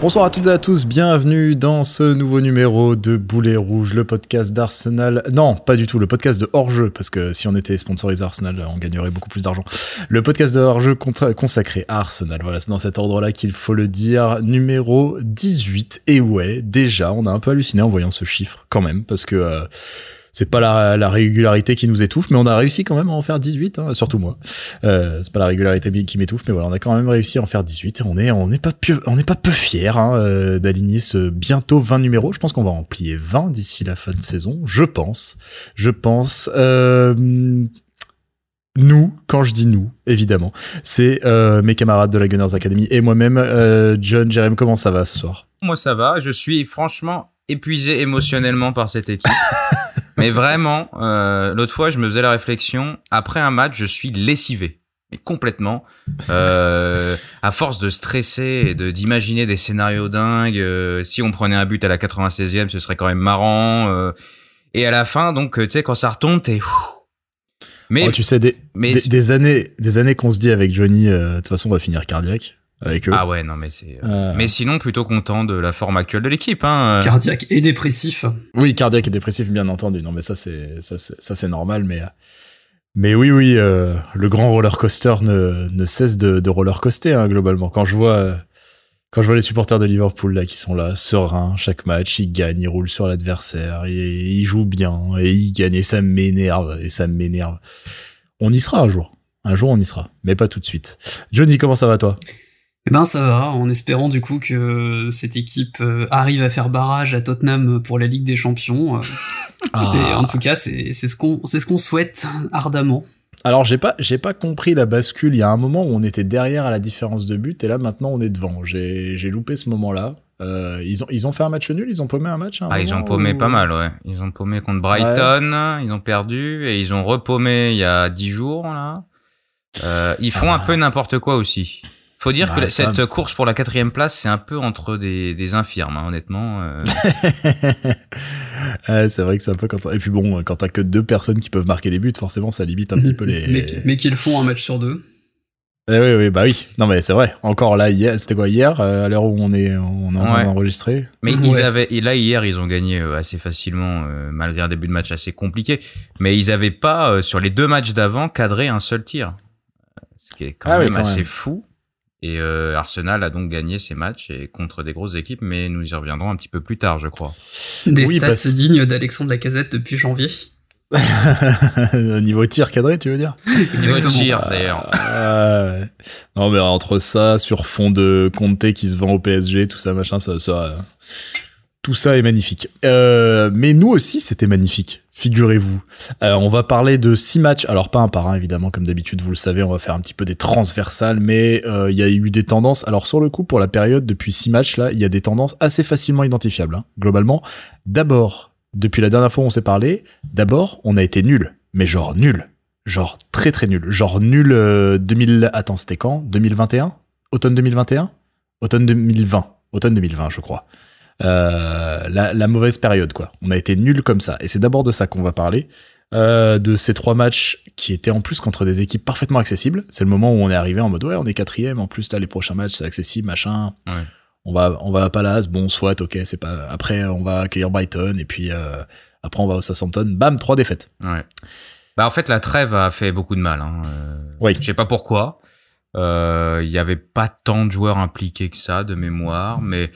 Bonsoir à toutes et à tous, bienvenue dans ce nouveau numéro de Boulet Rouge, le podcast d'Arsenal. Non, pas du tout, le podcast de hors-jeu, parce que si on était sponsorisé Arsenal, on gagnerait beaucoup plus d'argent. Le podcast de hors-jeu consacré à Arsenal, voilà, c'est dans cet ordre-là qu'il faut le dire. Numéro 18, et ouais, déjà, on a un peu halluciné en voyant ce chiffre, quand même, parce que... Euh, c'est pas la, la, régularité qui nous étouffe, mais on a réussi quand même à en faire 18, hein, surtout moi. Euh, c'est pas la régularité qui m'étouffe, mais voilà, on a quand même réussi à en faire 18 et on est, on n'est pas peu, on n'est pas peu fiers hein, euh, d'aligner ce bientôt 20 numéros. Je pense qu'on va en plier 20 d'ici la fin de saison. Je pense, je pense. Euh, nous, quand je dis nous, évidemment, c'est euh, mes camarades de la Gunners Academy et moi-même. Euh, John, Jérém, comment ça va ce soir? Moi, ça va. Je suis franchement épuisé émotionnellement par cette équipe. Mais vraiment, euh, l'autre fois, je me faisais la réflexion. Après un match, je suis lessivé. Mais complètement. Euh, à force de stresser et de d'imaginer des scénarios dingues. Euh, si on prenait un but à la 96e, ce serait quand même marrant. Euh, et à la fin, donc, tu sais, quand ça retombe, t'es... Mais oh, tu sais, des, des, années, des années qu'on se dit avec Johnny, de toute façon, on va finir cardiaque avec eux. Ah ouais, non mais c'est. Euh, euh... Mais sinon, plutôt content de la forme actuelle de l'équipe. Hein. Cardiaque et dépressif. Oui, cardiaque et dépressif, bien entendu. Non mais ça c'est ça c'est ça c'est normal, mais mais oui oui, euh, le grand roller coaster ne ne cesse de, de roller coaster hein, globalement. Quand je vois quand je vois les supporters de Liverpool là qui sont là, sereins, chaque match, ils gagnent, ils roulent sur l'adversaire, et ils jouent bien et ils gagnent et ça m'énerve et ça m'énerve. On y sera un jour. Un jour on y sera, mais pas tout de suite. Johnny, comment ça va toi? Eh ben ça va, en espérant du coup que cette équipe euh, arrive à faire barrage à Tottenham pour la Ligue des Champions. Euh. Ah. En tout cas, c'est ce qu'on c'est ce qu'on souhaite ardemment. Alors j'ai pas j'ai pas compris la bascule. Il y a un moment où on était derrière à la différence de but et là maintenant on est devant. J'ai j'ai loupé ce moment-là. Euh, ils ont ils ont fait un match nul. Ils ont paumé un match. ah ils ont paumé pas mal ouais. Ils ont paumé contre Brighton. Ils ont perdu et ils ont repaumé il y a dix jours là. ils font un ah. peu n'importe quoi aussi. Faut dire que cette course pour la quatrième place, c'est un peu entre des, des infirmes, hein, honnêtement. Euh. c'est vrai que c'est un peu quand et puis bon, quand t'as que deux personnes qui peuvent marquer des buts, forcément, ça limite un petit peu les. Mais, mais qu'ils font un match sur deux. Eh oui, oui, bah oui. Non, mais c'est vrai. Encore là, hier, c'était quoi hier, euh, à l'heure où on est, on est en train d'enregistrer. Mais ils avaient, et là hier, ils ont gagné euh, assez facilement, malgré un début de match assez compliqué. Mais ils avaient pas, sur les deux matchs d'avant, cadré un seul tir. Ce qui est quand ah même assez fou. Et euh, Arsenal a donc gagné ses matchs et contre des grosses équipes, mais nous y reviendrons un petit peu plus tard, je crois. Des stats dignes d'Alexandre Lacazette depuis janvier. Niveau tir cadré, tu veux dire? Niveau tir, d'ailleurs. Euh, non, mais entre ça, sur fond de Conte qui se vend au PSG, tout ça, machin, ça, ça tout ça est magnifique. Euh, mais nous aussi, c'était magnifique figurez-vous. Euh, on va parler de six matchs, alors pas un par un évidemment, comme d'habitude, vous le savez, on va faire un petit peu des transversales, mais euh, il y a eu des tendances. Alors sur le coup, pour la période depuis six matchs là, il y a des tendances assez facilement identifiables. Hein, globalement, d'abord, depuis la dernière fois où on s'est parlé, d'abord, on a été nul, mais genre nul, genre très très nul, genre nul 2000. Euh, attends, c'était quand? 2021 Automne 2021 Automne 2020 Automne 2020, je crois. Euh, la, la, mauvaise période, quoi. On a été nul comme ça. Et c'est d'abord de ça qu'on va parler. Euh, de ces trois matchs qui étaient en plus contre des équipes parfaitement accessibles. C'est le moment où on est arrivé en mode ouais, on est quatrième. En plus là, les prochains matchs c'est accessible, machin. Ouais. On va, on va à Palace. Bon, soit, ok, c'est pas. Après, on va accueillir Brighton et puis euh, après on va au Southampton. Bam, trois défaites. Ouais. Bah en fait, la trêve a fait beaucoup de mal. Hein. Euh, oui. Je sais pas pourquoi. Il y avait pas tant de joueurs impliqués que ça de mémoire, mais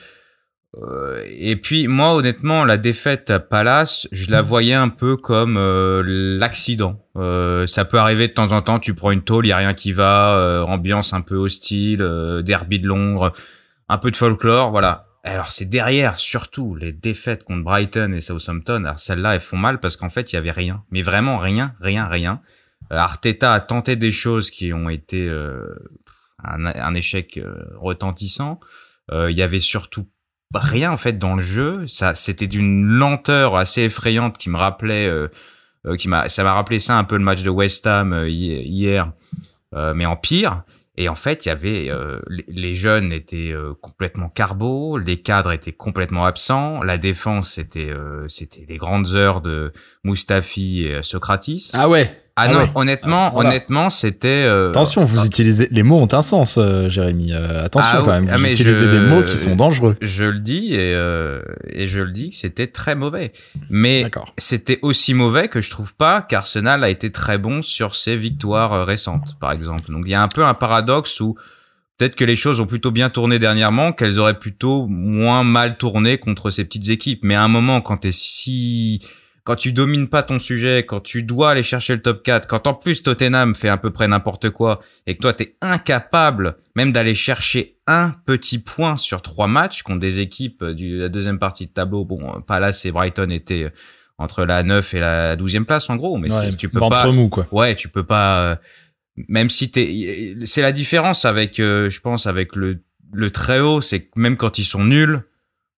et puis moi honnêtement la défaite à Palace, je la voyais un peu comme euh, l'accident. Euh, ça peut arriver de temps en temps, tu prends une tôle, il y a rien qui va, ambiance un peu hostile, derby de Londres, un peu de folklore, voilà. Alors c'est derrière surtout les défaites contre Brighton et Southampton. Alors celles-là elles font mal parce qu'en fait il y avait rien, mais vraiment rien, rien, rien. Arteta a tenté des choses qui ont été un, un, échec retentissant. Il y avait surtout rien en fait dans le jeu. Ça, c'était d'une lenteur assez effrayante qui me rappelait, euh, euh, qui m'a, ça m'a rappelé ça un peu le match de West Ham euh, hier, mais en pire. Et en fait, il y avait les jeunes étaient complètement carbo, les cadres étaient complètement absents, la défense c'était c'était les grandes heures de Mustafi et Socratis. Ah ouais. Ah, Ah non, ouais, à ce honnêtement, point-là. honnêtement, c'était. euh, Attention, vous utilisez les mots ont un sens, euh, Jérémy. Euh, attention Ah quand même, ah, vous mais utilisez je- des mots qui sont dangereux. Je le dis et euh, et je le dis que c'était très mauvais. Mais c'était aussi mauvais que je trouve pas qu'Arsenal a été très bon sur ses victoires euh, récentes, par exemple. Donc il y a un peu un paradoxe où peut-être que les choses ont plutôt bien tourné dernièrement, qu'elles auraient plutôt moins mal tourné contre ces petites équipes. Mais à un moment, quand t'es si quand tu domines pas ton sujet, quand tu dois aller chercher le top 4, quand en plus Tottenham fait à peu près n'importe quoi et que toi t'es incapable même d'aller chercher un petit point sur trois matchs contre des équipes du la deuxième partie de tableau, bon, Palace et Brighton étaient euh, entre la 9 et la 12e place en gros, mais Ouais, tu peux pas mou quoi. Ouais, tu peux pas. euh, Même si t'es, c'est la différence avec, euh, je pense, avec le le très haut, c'est que même quand ils sont nuls,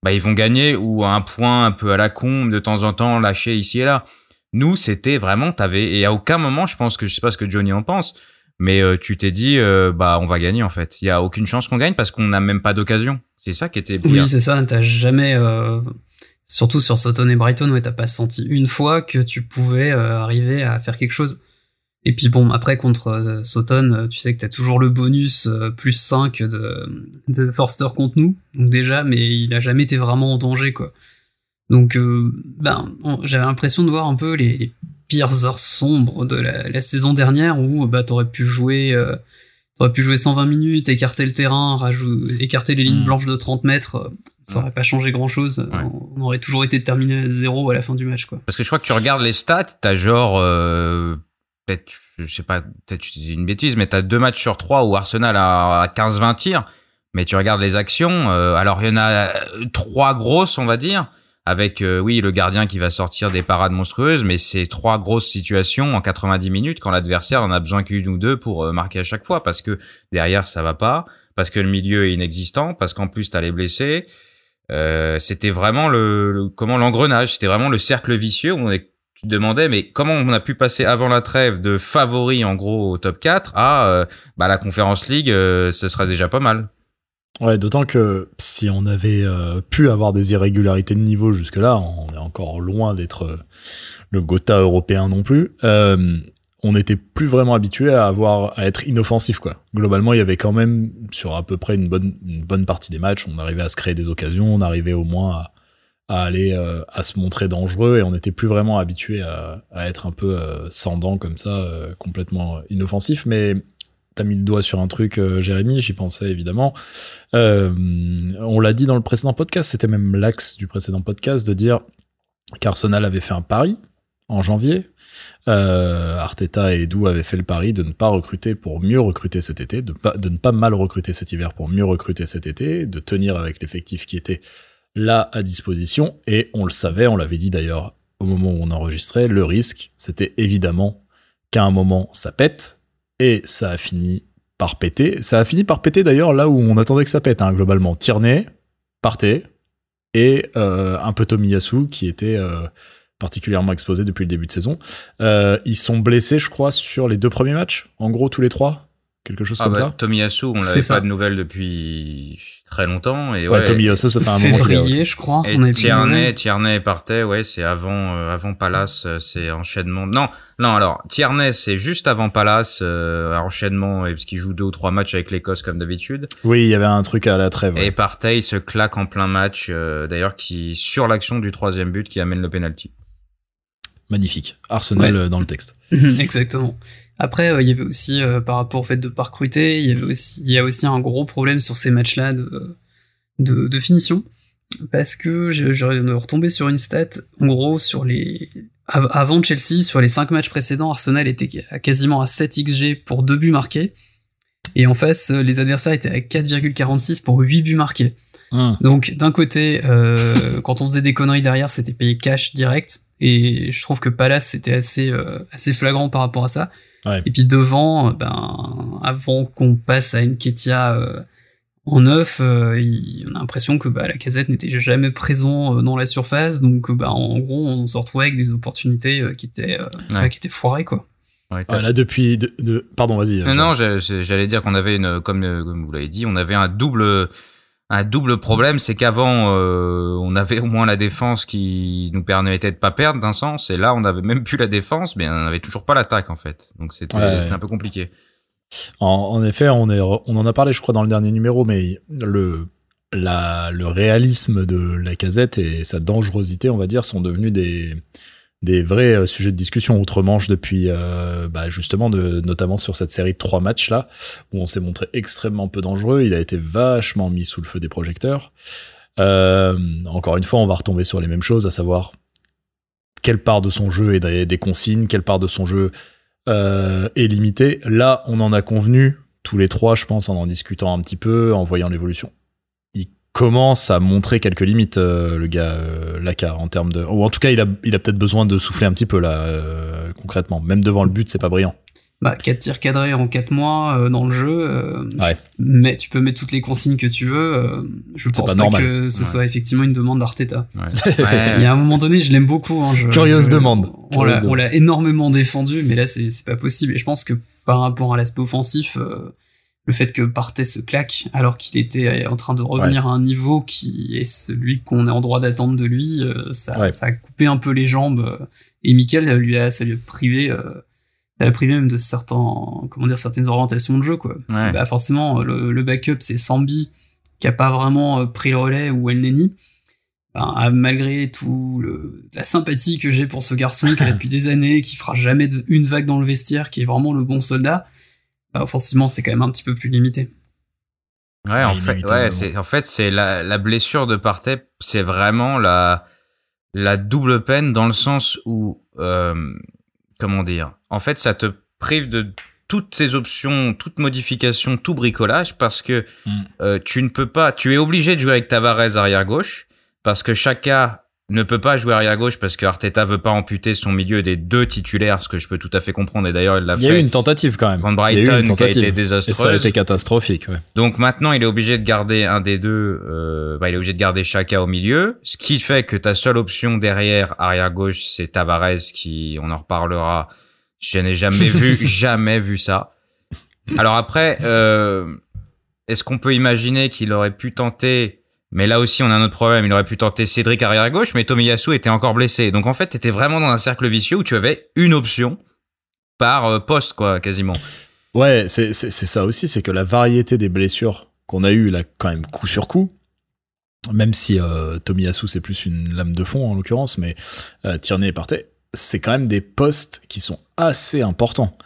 bah ils vont gagner ou à un point un peu à la con de temps en temps lâcher ici et là. Nous, c'était vraiment, t'avais et à aucun moment, je pense que je sais pas ce que Johnny en pense, mais euh, tu t'es dit, euh, bah on va gagner en fait. Il y a aucune chance qu'on gagne parce qu'on n'a même pas d'occasion. C'est ça qui était pire. Oui, c'est ça. T'as jamais, euh, surtout sur Sutton et Brighton, ouais, t'as pas senti une fois que tu pouvais euh, arriver à faire quelque chose. Et puis bon, après contre euh, Sutton, euh, tu sais que t'as toujours le bonus euh, plus 5 de, de Forster contre nous. Donc déjà, mais il a jamais été vraiment en danger, quoi. Donc, euh, ben, j'avais l'impression de voir un peu les, les pires heures sombres de la, la saison dernière où bah t'aurais pu jouer. T'aurais pu jouer 120 minutes, écarter le terrain, écarter les lignes Mm. blanches de 30 mètres, ça aurait pas changé grand chose. On aurait toujours été terminé à zéro à la fin du match, quoi. Parce que je crois que tu regardes les stats, t'as genre, euh, peut-être, je sais pas, peut-être une bêtise, mais t'as deux matchs sur trois où Arsenal a, a 15-20 tirs. Mais tu regardes les actions, euh, alors il y en a euh, trois grosses, on va dire, avec, euh, oui, le gardien qui va sortir des parades monstrueuses, mais c'est trois grosses situations en 90 minutes quand l'adversaire en a besoin qu'une ou deux pour euh, marquer à chaque fois, parce que derrière ça va pas, parce que le milieu est inexistant, parce qu'en plus t'as les blessés. Euh, c'était vraiment le, le- comment l'engrenage, c'était vraiment le cercle vicieux où on est tu te demandais mais comment on a pu passer avant la trêve de favori en gros au top 4 à euh, bah la conférence league euh, ce serait déjà pas mal. Ouais, d'autant que si on avait euh, pu avoir des irrégularités de niveau jusque-là, on est encore loin d'être le Gotha européen non plus. On n'était plus vraiment habitué à avoir à être inoffensif quoi. Globalement, il y avait quand même sur à peu près une bonne une bonne partie des matchs, on arrivait à se créer des occasions, on arrivait au moins à, à aller euh, à se montrer dangereux et on n'était plus vraiment habitué à, être un peu euh, sans dents comme ça, euh, complètement inoffensif. Mais t'as mis le doigt sur un truc, euh, Jérémy, j'y pensais évidemment. On l'a dit dans le précédent podcast, c'était même l'axe du précédent podcast de dire qu'Arsenal avait fait un pari en janvier. Arteta et Edu avaient fait le pari de ne pas recruter pour mieux recruter cet été, de ne pas mal recruter cet hiver pour mieux recruter cet été, de tenir avec l'effectif qui était là à disposition. Et on le savait, on l'avait dit d'ailleurs au moment où on enregistrait, le risque, c'était évidemment qu'à un moment ça pète, et ça a fini par péter. Ça a fini par péter d'ailleurs là où on attendait que ça pète, hein, globalement. Tierney partait, et euh, un peu Tomiyasu qui était euh, particulièrement exposé depuis le début de saison. Euh, ils sont blessés, je crois, sur les deux premiers matchs, en gros tous les trois, quelque chose Ah comme bah, ça. Tomiyasu, on n'avait pas de nouvelles depuis très longtemps et Ouais, ouais. Tomiyasu, ça fait un moment. Février, je crois. Et Tierney. Tierney partait, ouais, c'est avant, euh, avant Palace, euh, c'est enchaînement. Non, non, alors Tierney, c'est juste avant Palace, euh, enchaînement, et parce qu'il joue deux ou trois matchs avec l'Écosse comme d'habitude. Oui, il y avait un truc à la trêve. ouais. Et Partey, il se claque en plein match, euh, d'ailleurs, qui sur l'action du troisième but qui amène le penalty. Magnifique. Arsenal Ouais. euh, dans le texte. Exactement. Après, euh, il y avait aussi, euh, par rapport au fait de pas recruter, il y avait aussi, il y a aussi un gros problème sur ces matchs-là de, de, de finition. Parce que je, je retombé sur une stat, en gros, sur les, av- avant Chelsea, sur les 5 matchs précédents, Arsenal était à quasiment à 7 XG pour 2 buts marqués. Et en face, euh, les adversaires étaient à 4,46 pour 8 buts marqués. Hum. Donc d'un côté, euh, quand on faisait des conneries derrière, c'était payé cash direct, et je trouve que Palace c'était assez euh, assez flagrant par rapport à ça. Ouais. Et puis devant, euh, ben avant qu'on passe à une Ketia euh, en neuf, euh, il- on a l'impression que bah, la casette n'était jamais présent euh, dans la surface, donc euh, bah, en gros on se retrouvait avec des opportunités euh, qui étaient euh, Ouais. ouais, qui étaient foirées quoi. Ouais, Ah, là, depuis... De, de- Pardon, vas-y. Non, non, j'allais dire qu'on avait une, comme, comme vous l'avez dit, on avait un double, un double problème, c'est qu'avant euh, on avait au moins la défense qui nous permettait de pas perdre d'un sens, et là on avait même plus la défense, mais on avait toujours pas l'attaque en fait. Donc c'était Ouais. c'était un peu compliqué. En, en effet, on, est, on en a parlé, je crois, dans le dernier numéro, mais le, la, le réalisme de la casette et sa dangerosité, on va dire, sont devenus des, des vrais euh, sujets de discussion outre-Manche depuis, euh, bah, justement, notamment sur cette série de trois matchs là, où on s'est montré extrêmement peu dangereux. Il a été vachement mis sous le feu des projecteurs. Euh, encore une fois, on va retomber sur les mêmes choses, à savoir quelle part de son jeu est des, consignes, quelle part de son jeu est limitée. Là, on en a convenu tous les trois, je pense, en en discutant un petit peu, en voyant l'évolution. Commence à montrer quelques limites, euh, le gars euh, Laka, en termes de, ou en tout cas, il a, il a peut-être besoin de souffler un petit peu là, euh, concrètement. Même devant le but, c'est pas brillant. Bah, 4 tirs cadrés en 4 mois euh, dans le jeu. euh, Ouais. Mais tu peux mettre toutes les consignes que tu veux. euh, je pense pas que ce Ouais. soit effectivement une demande d'Arteta. Ouais. Il y a un moment donné, je l'aime beaucoup. Hein, je- Curieuse je- demande. On l'a, énormément défendu, mais là, c'est, c'est pas possible. Et je pense que par rapport à l'aspect offensif, euh, le fait que Partey se claque alors qu'il était en train de revenir à un niveau qui est celui qu'on est en droit d'attendre de lui, euh, ça, Ouais. ça a coupé un peu les jambes. euh, Et Mikel, ça lui a, ça lui a privé, euh, ça l'a privé même de certains, comment dire, certaines orientations de jeu, quoi. Parce que, Ouais. bah, forcément, le, le backup, c'est Sambi qui a pas vraiment euh, pris le relais ou El Neni. Ben, malgré tout le, la sympathie que j'ai pour ce garçon qui est là depuis des années, qui fera jamais de- une vague dans le vestiaire, qui est vraiment le bon soldat, bah, offensivement, c'est quand même un petit peu plus limité. Ouais, en fait, ouais, c'est en fait c'est la, la blessure de Partey, c'est vraiment la la double peine dans le sens où euh, comment dire, en fait, ça te prive de toutes ces options, toute modification, tout bricolage parce que Mm. euh, tu ne peux pas, tu es obligé de jouer avec Tavares arrière gauche parce que Chaka ne peut pas jouer arrière gauche parce que Arteta veut pas amputer son milieu des deux titulaires, ce que je peux tout à fait comprendre et d'ailleurs il l'a Il y a eu fait une tentative quand même. contre Il y a eu Brighton qui a été Et ça a désastreuse. été catastrophique, ouais. Donc maintenant, il est obligé de garder un des deux. Euh, bah, il est obligé de garder Chaka au milieu, ce qui fait que ta seule option derrière arrière gauche, c'est Tavares, qui, on en reparlera. Je n'ai jamais vu, jamais vu ça. Alors après, euh, est-ce qu'on peut imaginer qu'il aurait pu tenter mais là aussi, on a un autre problème. Il aurait pu tenter Cédric arrière gauche, mais Tomiyasu était encore blessé. Donc en fait, t'étais vraiment dans un cercle vicieux où tu avais une option par euh, poste, quoi, quasiment. Ouais, c'est ça aussi, c'est que la variété des blessures qu'on a eues là, quand même coup sur coup, même si euh, Tomiyasu c'est plus une lame de fond en l'occurrence, mais euh, Tierney Partey, c'est quand même des postes qui sont assez importants.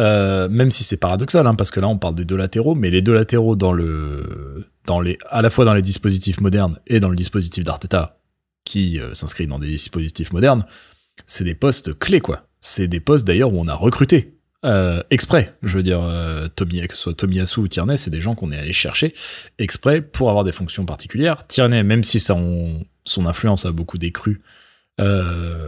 Euh, même si c'est paradoxal, hein, parce que là on parle des deux latéraux, mais les deux latéraux dans le, à la fois dans les dispositifs modernes et dans le dispositif d'Arteta, qui euh, s'inscrit dans des dispositifs modernes, c'est des postes clés quoi. C'est des postes d'ailleurs où on a recruté euh, exprès. Je veux dire, euh, que ce soit Tomiyasu ou Tierney, c'est des gens qu'on est allé chercher exprès pour avoir des fonctions particulières. Tierney, même si son influence a beaucoup décru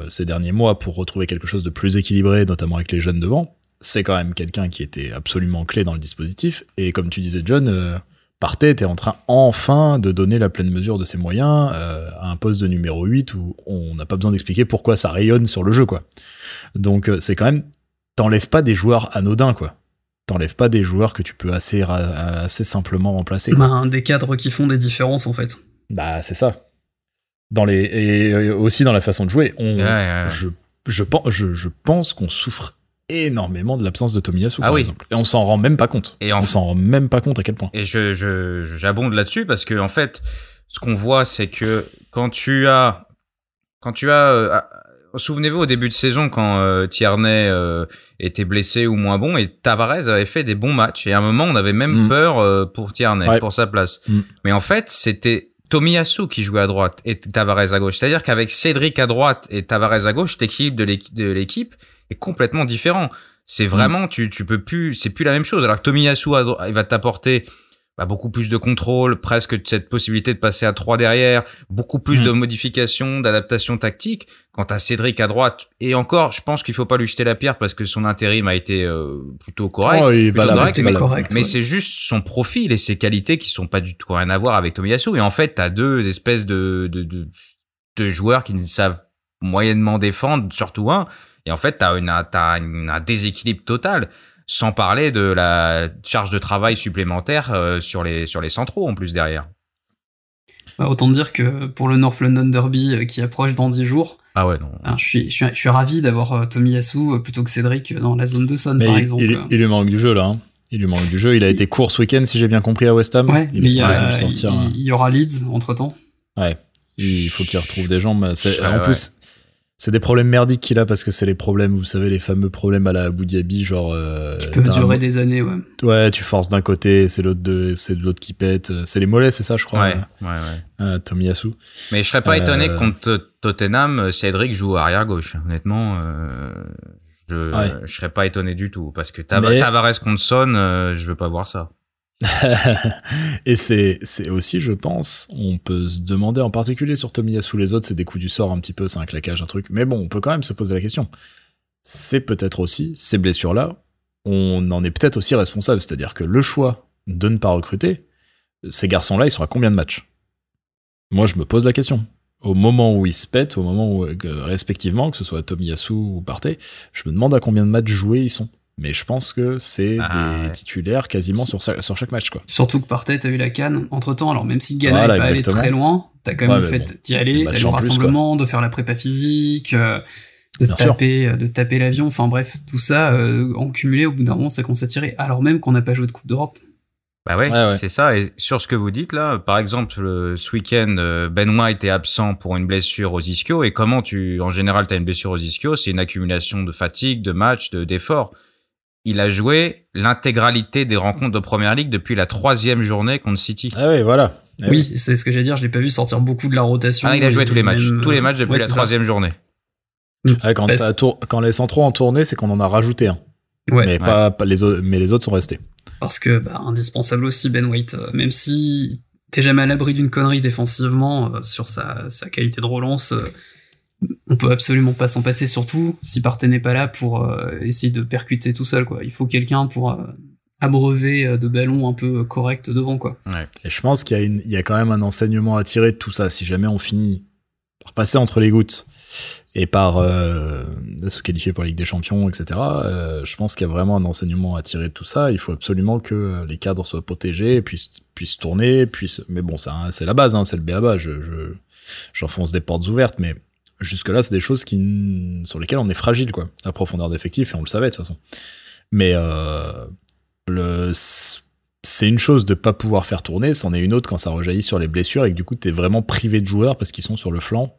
ces derniers mois pour retrouver quelque chose de plus équilibré, notamment avec les jeunes devant, c'est quand même quelqu'un qui était absolument clé dans le dispositif. Et comme tu disais, John, Partey était en train enfin de donner la pleine mesure de ses moyens euh, à un poste de numéro 8 où on n'a pas besoin d'expliquer pourquoi ça rayonne sur le jeu, quoi. Donc euh, c'est quand même t'enlèves pas des joueurs anodins, quoi. T'enlèves pas des joueurs que tu peux assez, assez simplement remplacer. quoi. Ben, des cadres qui font des différences, en fait. Bah, c'est ça. Dans les, et aussi dans la façon de jouer. On, Ouais, ouais. je, je, pense, je, je pense qu'on souffre énormément de l'absence de Tomiyasu, Ah par oui. exemple. Et on s'en rend même pas compte. Et en- On s'en rend même pas compte à quel point. Et je, je, j'abonde là-dessus parce que en fait, ce qu'on voit, c'est que quand tu as, quand tu as, euh, ah, souvenez-vous au début de saison quand euh, Tierney euh, était blessé ou moins bon et Tavares avait fait des bons matchs et à un moment on avait même Mm. peur euh, pour Tierney Ouais. pour sa place. Mm. Mais en fait, c'était Tomiyasu qui jouait à droite et Tavares à gauche. C'est-à-dire qu'avec Cédric à droite et Tavares à gauche, l'équilibre de l'équi- de l'équipe est complètement différent. C'est vraiment, tu, tu peux plus, c'est plus la même chose. Alors que Tomiyasu, il va t'apporter bah, beaucoup plus de contrôle, presque cette possibilité de passer à trois derrière, beaucoup plus Mm. de modifications, d'adaptations tactiques. Quant à Cédric à droite, et encore, je pense qu'il faut pas lui jeter la pierre parce que son intérim a été euh, plutôt correct. Oh, il plutôt va mais va la- correct. mais ouais. c'est juste son profil et ses qualités qui sont pas du tout rien à voir avec Tomiyasu. Et en fait, t'as deux espèces de, de, de, de joueurs qui ne savent moyennement défendre, surtout un. Et en fait, t'as une, t'as une- un déséquilibre total. Sans parler de la charge de travail supplémentaire euh, sur les sur les centraux en plus derrière. Bah, autant dire que pour le North London Derby euh, qui approche dans 10 jours, Ah ouais, non. hein, je, suis, je, suis, je suis ravi d'avoir euh, Tomiyasu euh, plutôt que Cédric dans la zone de Son, Mais par il, exemple. il- il lui manque du jeu là. hein. Il lui manque du jeu. Il a été court ce week-end, si j'ai bien compris, à West Ham. ouais, il, mais il y, aurait a- dû sortir. il- hein. il y aura Leeds entre temps. Ouais. Il faut qu'il retrouve des jambes. En ouais. plus, c'est des problèmes merdiques qu'il a parce que c'est les problèmes, vous savez, les fameux problèmes à la Abu Dhabi, genre. Euh, Qui peuvent t'as un- durer des années, ouais. Ouais, tu forces d'un côté, c'est l'autre de, c'est de l'autre qui pète. C'est les mollets, c'est ça, je crois. Ouais, ouais, ouais. Euh, Tomiyasu. Mais je serais pas Euh, étonné que contre Tottenham, Cédric joue arrière gauche. Honnêtement, euh, je, Ouais. je serais pas étonné du tout parce que Tav- Mais- Tavares contre Son, euh, je veux pas voir ça. Et c'est, aussi, je pense, on peut se demander en particulier sur Tomiyasu, les autres, c'est des coups du sort un petit peu, c'est un claquage, un truc. Mais bon, on peut quand même se poser la question. C'est peut-être aussi, ces blessures-là, on en est peut-être aussi responsable. C'est-à-dire que le choix de ne pas recruter, ces garçons-là, ils sont à combien de matchs? Moi, je me pose la question. Au moment où ils se pètent, au moment où, euh, respectivement, que ce soit Tomiyasu ou Partey, je me demande à combien de matchs joués ils sont. Mais je pense que c'est Ah, des ouais. titulaires quasiment sur, sur chaque match, quoi. Surtout que Partey, t'as eu la canne entre temps. Alors même si Ghana Voilà, est pas allé très loin, t'as quand même Ouais, le fait bon, d'y aller, d'aller au rassemblement, de faire la prépa physique, euh, de taper, euh, de taper l'avion. Enfin bref, tout ça euh, en cumulé, au bout d'un moment, ça commence à tirer. Alors même qu'on n'a pas joué de Coupe d'Europe. Bah ouais, Ouais, ouais. c'est ça. Et sur ce que vous dites là, par exemple, le- ce week-end, Ben White est absent pour une blessure aux ischio. Et comment tu, en général, t'as une blessure aux ischio, c'est une accumulation de fatigue, de matchs, de d'efforts. Il a joué l'intégralité des rencontres de Première Ligue depuis la troisième journée contre City. Ah ouais, voilà. Eh oui, c'est ce que j'allais dire. Je l'ai pas vu sortir beaucoup de la rotation. Ah, il a joué tous les matchs, même, tous les matchs depuis ouais, la ça. troisième journée. Ouais, quand, Bah, ça a tour- quand les centraux ont tourné, c'est qu'on en a rajouté un. Ouais, mais, pas, pas les autres, mais les autres sont restés. parce que bah, indispensable aussi Ben White. Euh, Même si t'es jamais à l'abri d'une connerie défensivement euh, sur sa, sa qualité de relance, euh, on peut absolument pas s'en passer. Surtout si Partey n'est pas là pour euh, essayer de percuter tout seul. Quoi. Il faut quelqu'un pour euh, abreuver euh, de ballons un peu corrects devant. Quoi. Et je pense qu'il y, a une- il y a quand même un enseignement à tirer de tout ça. Si jamais on finit par passer entre les gouttes et par euh, se qualifier pour la Ligue des Champions, etc., euh, je pense qu'il y a vraiment un enseignement à tirer de tout ça. Il faut absolument que euh, les cadres soient protégés, puissent, puissent tourner, puissent... Mais bon, c'est la base, hein, c'est le béaba. Je, je, j'enfonce des portes ouvertes, mais jusque-là, c'est des choses qui, sur lesquelles on est fragile, quoi. La profondeur d'effectif, et on le savait de toute façon. Mais euh, le, c'est une chose de pas pouvoir faire tourner, c'en est une autre quand ça rejaillit sur les blessures et que du coup, t'es vraiment privé de joueurs parce qu'ils sont sur le flanc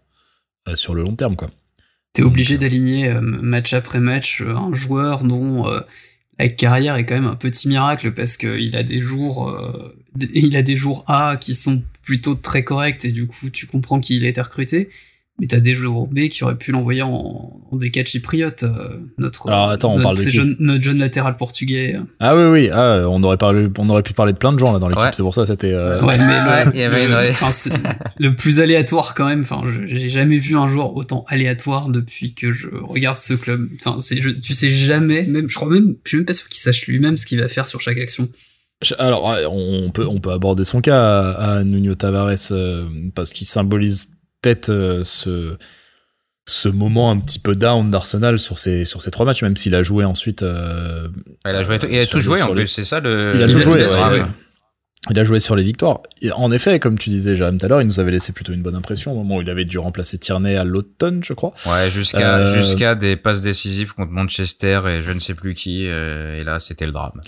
euh, sur le long terme, quoi. T'es obligé euh, d'aligner euh, match après match un joueur dont la carrière est quand même un petit miracle parce qu'il a des jours, il a des jours A qui sont plutôt très corrects et du coup tu comprends qu'il a été recruté. Mais t'as des B qui auraient pu l'envoyer en, en des cas chypriotes. euh, notre, Alors, attends, on notre, parle de jeune- notre jeune latéral portugais. Ah oui, oui, ah, on, aurait parlé, on aurait pu parler de plein de gens là dans l'équipe, Ouais. c'est pour ça c'était... euh, Ouais, mais le, Ouais, il y avait une le- vraie- enfin, c'est- le plus aléatoire quand même. Enfin, je- j'ai jamais vu un joueur autant aléatoire depuis que je regarde ce club. Enfin, c'est, je- tu sais jamais, même, je crois même, je suis même pas sûr qu'il sache lui-même ce qu'il va faire sur chaque action. Alors, on peut, on peut aborder son cas à, à Nuno Tavares euh, parce qu'il symbolise peut-être euh, ce, ce moment un petit peu down d'Arsenal sur ces, sur ces trois matchs, même s'il a joué ensuite. euh, Il a joué, il a sur tout joué en les- plus, c'est ça le. Il a tout joué, drame. ouais, ouais. Il a joué sur les victoires. Et en effet, comme tu disais, Jérôme, tout à l'heure, il nous avait laissé plutôt une bonne impression au moment où il avait dû remplacer Tierney à l'automne, je crois. Ouais, jusqu'à Euh, jusqu'à des passes décisives contre Manchester et je ne sais plus qui. euh, et là, c'était le drame.